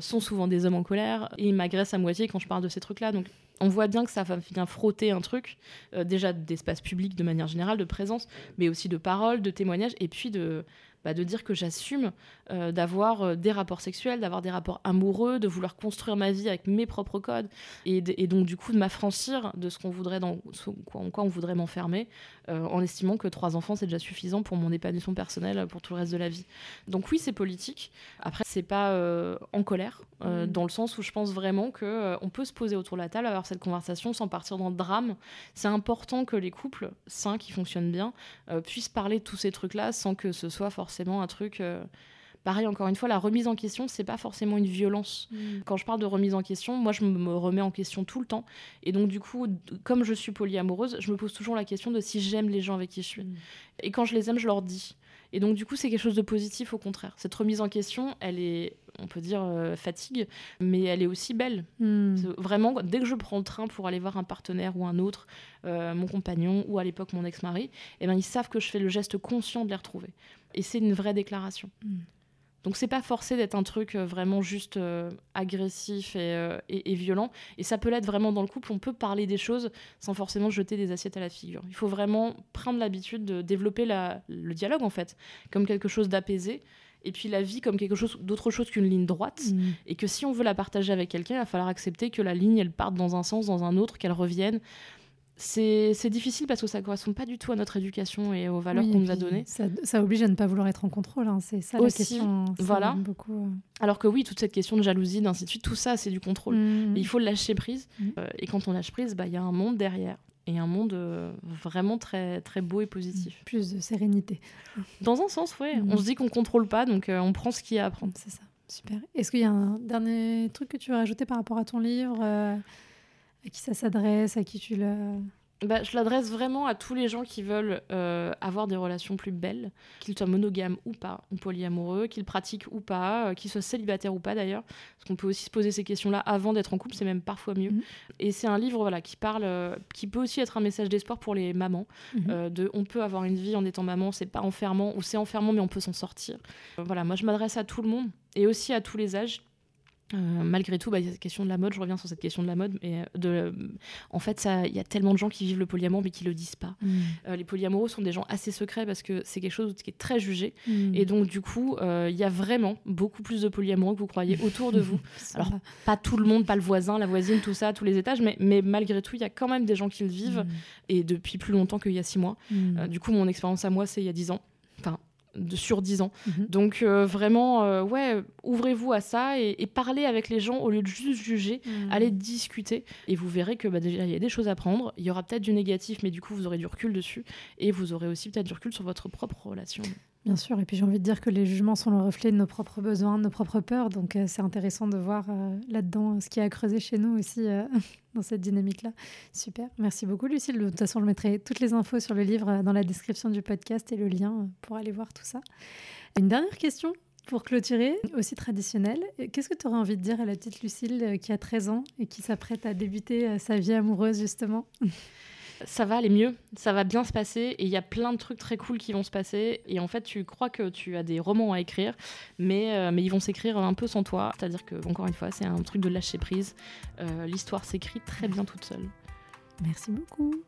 sont souvent des hommes en colère et ils m'agressent à moitié quand je parle de ces trucs-là. Donc on voit bien que ça va vient frotter un truc, déjà d'espace public de manière générale, de présence, mais aussi de paroles, de témoignages, et puis de, bah, de dire que j'assume euh, d'avoir euh, des rapports sexuels, d'avoir des rapports amoureux, de vouloir construire ma vie avec mes propres codes, et, donc du coup de m'affranchir de ce qu'on voudrait dans, ce- en quoi on voudrait m'enfermer, euh, en estimant que trois enfants c'est déjà suffisant pour mon épanouissement personnel pour tout le reste de la vie. Donc oui, c'est politique. Après, c'est pas euh, en colère, Mhm. dans le sens où je pense vraiment que on peut se poser autour de la table, avoir cette conversation sans partir dans le drame. C'est important que les couples sains qui fonctionnent bien puissent parler de tous ces trucs-là sans que ce soit forcément un truc. euh, Pareil, encore une fois, la remise en question, c'est pas forcément une violence. Mm. Quand je parle de remise en question, moi, je me remets en question tout le temps. Et donc, du coup, comme je suis polyamoureuse, je me pose toujours la question de si j'aime les gens avec qui je suis. Mm. Et quand je les aime, je leur dis. Et donc, du coup, c'est quelque chose de positif, au contraire. Cette remise en question, elle est, on peut dire, euh, fatigue, mais elle est aussi belle. Mm. C'est Vraiment, dès que je prends le train pour aller voir un partenaire ou un autre, euh, mon compagnon ou à l'époque mon ex-mari, eh ben, ils savent que je fais le geste conscient de les retrouver. Et c'est une vraie déclaration. Mm. Donc c'est pas forcé d'être un truc euh, vraiment juste euh, agressif et, et- et violent. Et ça peut l'être vraiment dans le couple. On peut parler des choses sans forcément jeter des assiettes à la figure. Il faut vraiment prendre l'habitude de développer la- le dialogue en fait, comme quelque chose d'apaisé. Et puis la vie comme quelque chose d'autre chose qu'une ligne droite. Mm. Et que si on veut la partager avec quelqu'un, il va falloir accepter que la ligne, elle parte dans un sens, dans un autre, qu'elle revienne. C'est difficile parce que ça ne correspond pas du tout à notre éducation et aux valeurs Oui, qu'on nous a données. Ça, ça oblige à ne pas vouloir être en contrôle, hein, c'est ça la question. ça voilà. aime Beaucoup, euh. Alors que oui, toute cette question de jalousie, d'ainsi de suite, tout ça, c'est du contrôle. Mm. Et il faut lâcher prise. Mm. Euh, et quand on lâche prise, bah, il y a un monde derrière. Et un monde euh, vraiment très, très beau et positif. Plus de sérénité. Dans un sens, ouais. Mm. On se dit qu'on contrôle pas, donc euh, on prend ce qu'il y a à prendre. C'est ça, super. Est-ce qu'il y a un dernier truc que tu veux rajouter par rapport à ton livre euh, À qui ça s'adresse À qui tu le... Bah, je l'adresse vraiment à tous les gens qui veulent euh, avoir des relations plus belles, qu'ils soient monogames ou pas, ou polyamoureux, qu'ils pratiquent ou pas, euh, qu'ils soient célibataires ou pas d'ailleurs. Parce qu'on peut aussi se poser ces questions-là avant d'être en couple, c'est même parfois mieux. Mhm. Et c'est un livre voilà, qui parle, euh, qui peut aussi être un message d'espoir pour les mamans. Mhm. de on peut avoir une vie en étant maman, c'est pas enfermant, ou c'est enfermant mais on peut s'en sortir. Voilà, moi je m'adresse à tout le monde et aussi à tous les âges. Euh, malgré tout, bah, il y a cette question de la mode, je reviens sur cette question de la mode, mais euh, de, en fait, il y a tellement de gens qui vivent le polyamour mais qui le disent pas. Mm. Euh, les polyamoureux sont des gens assez secrets parce que c'est quelque chose qui est très jugé. Mm. Et donc, du coup, euh, il y a vraiment beaucoup plus de polyamoureux que vous croyez autour de vous. Alors. Pas tout le monde, pas le voisin, la voisine, tout ça, tous les étages, mais, mais malgré tout, il y a quand même des gens qui le vivent et depuis plus longtemps qu'il y a six mois. Mm. Euh, du coup, mon expérience à moi, c'est il y a dix ans. Enfin, de, sur dix ans. Mhm. Donc, euh, vraiment, euh, ouais, ouvrez-vous à ça et, et parlez avec les gens au lieu de juste juger. Mm. Allez discuter et vous verrez que bah, déjà il y a des choses à prendre. Il y aura peut-être du négatif, mais du coup vous aurez du recul dessus et vous aurez aussi peut-être du recul sur votre propre relation. Bien sûr, et puis j'ai envie de dire que les jugements sont le reflet de nos propres besoins, de nos propres peurs, donc euh, c'est intéressant de voir euh, là-dedans ce qui a creusé chez nous aussi euh, dans cette dynamique-là. Super, merci beaucoup Lucille. De toute façon, je mettrai toutes les infos sur le livre dans la description du podcast et le lien pour aller voir tout ça. Une dernière question pour clôturer, aussi traditionnelle. Qu'est-ce que tu aurais envie de dire à la petite Lucille qui a 13 ans et qui s'apprête à débuter sa vie amoureuse justement? Ça va aller mieux, ça va bien se passer et il y a plein de trucs très cool qui vont se passer. Et en fait, tu crois que tu as des romans à écrire, mais, euh, ils vont s'écrire un peu sans toi. C'est-à-dire que, encore une fois, c'est un truc de lâcher prise. Euh, L'histoire s'écrit très bien toute seule. Merci beaucoup.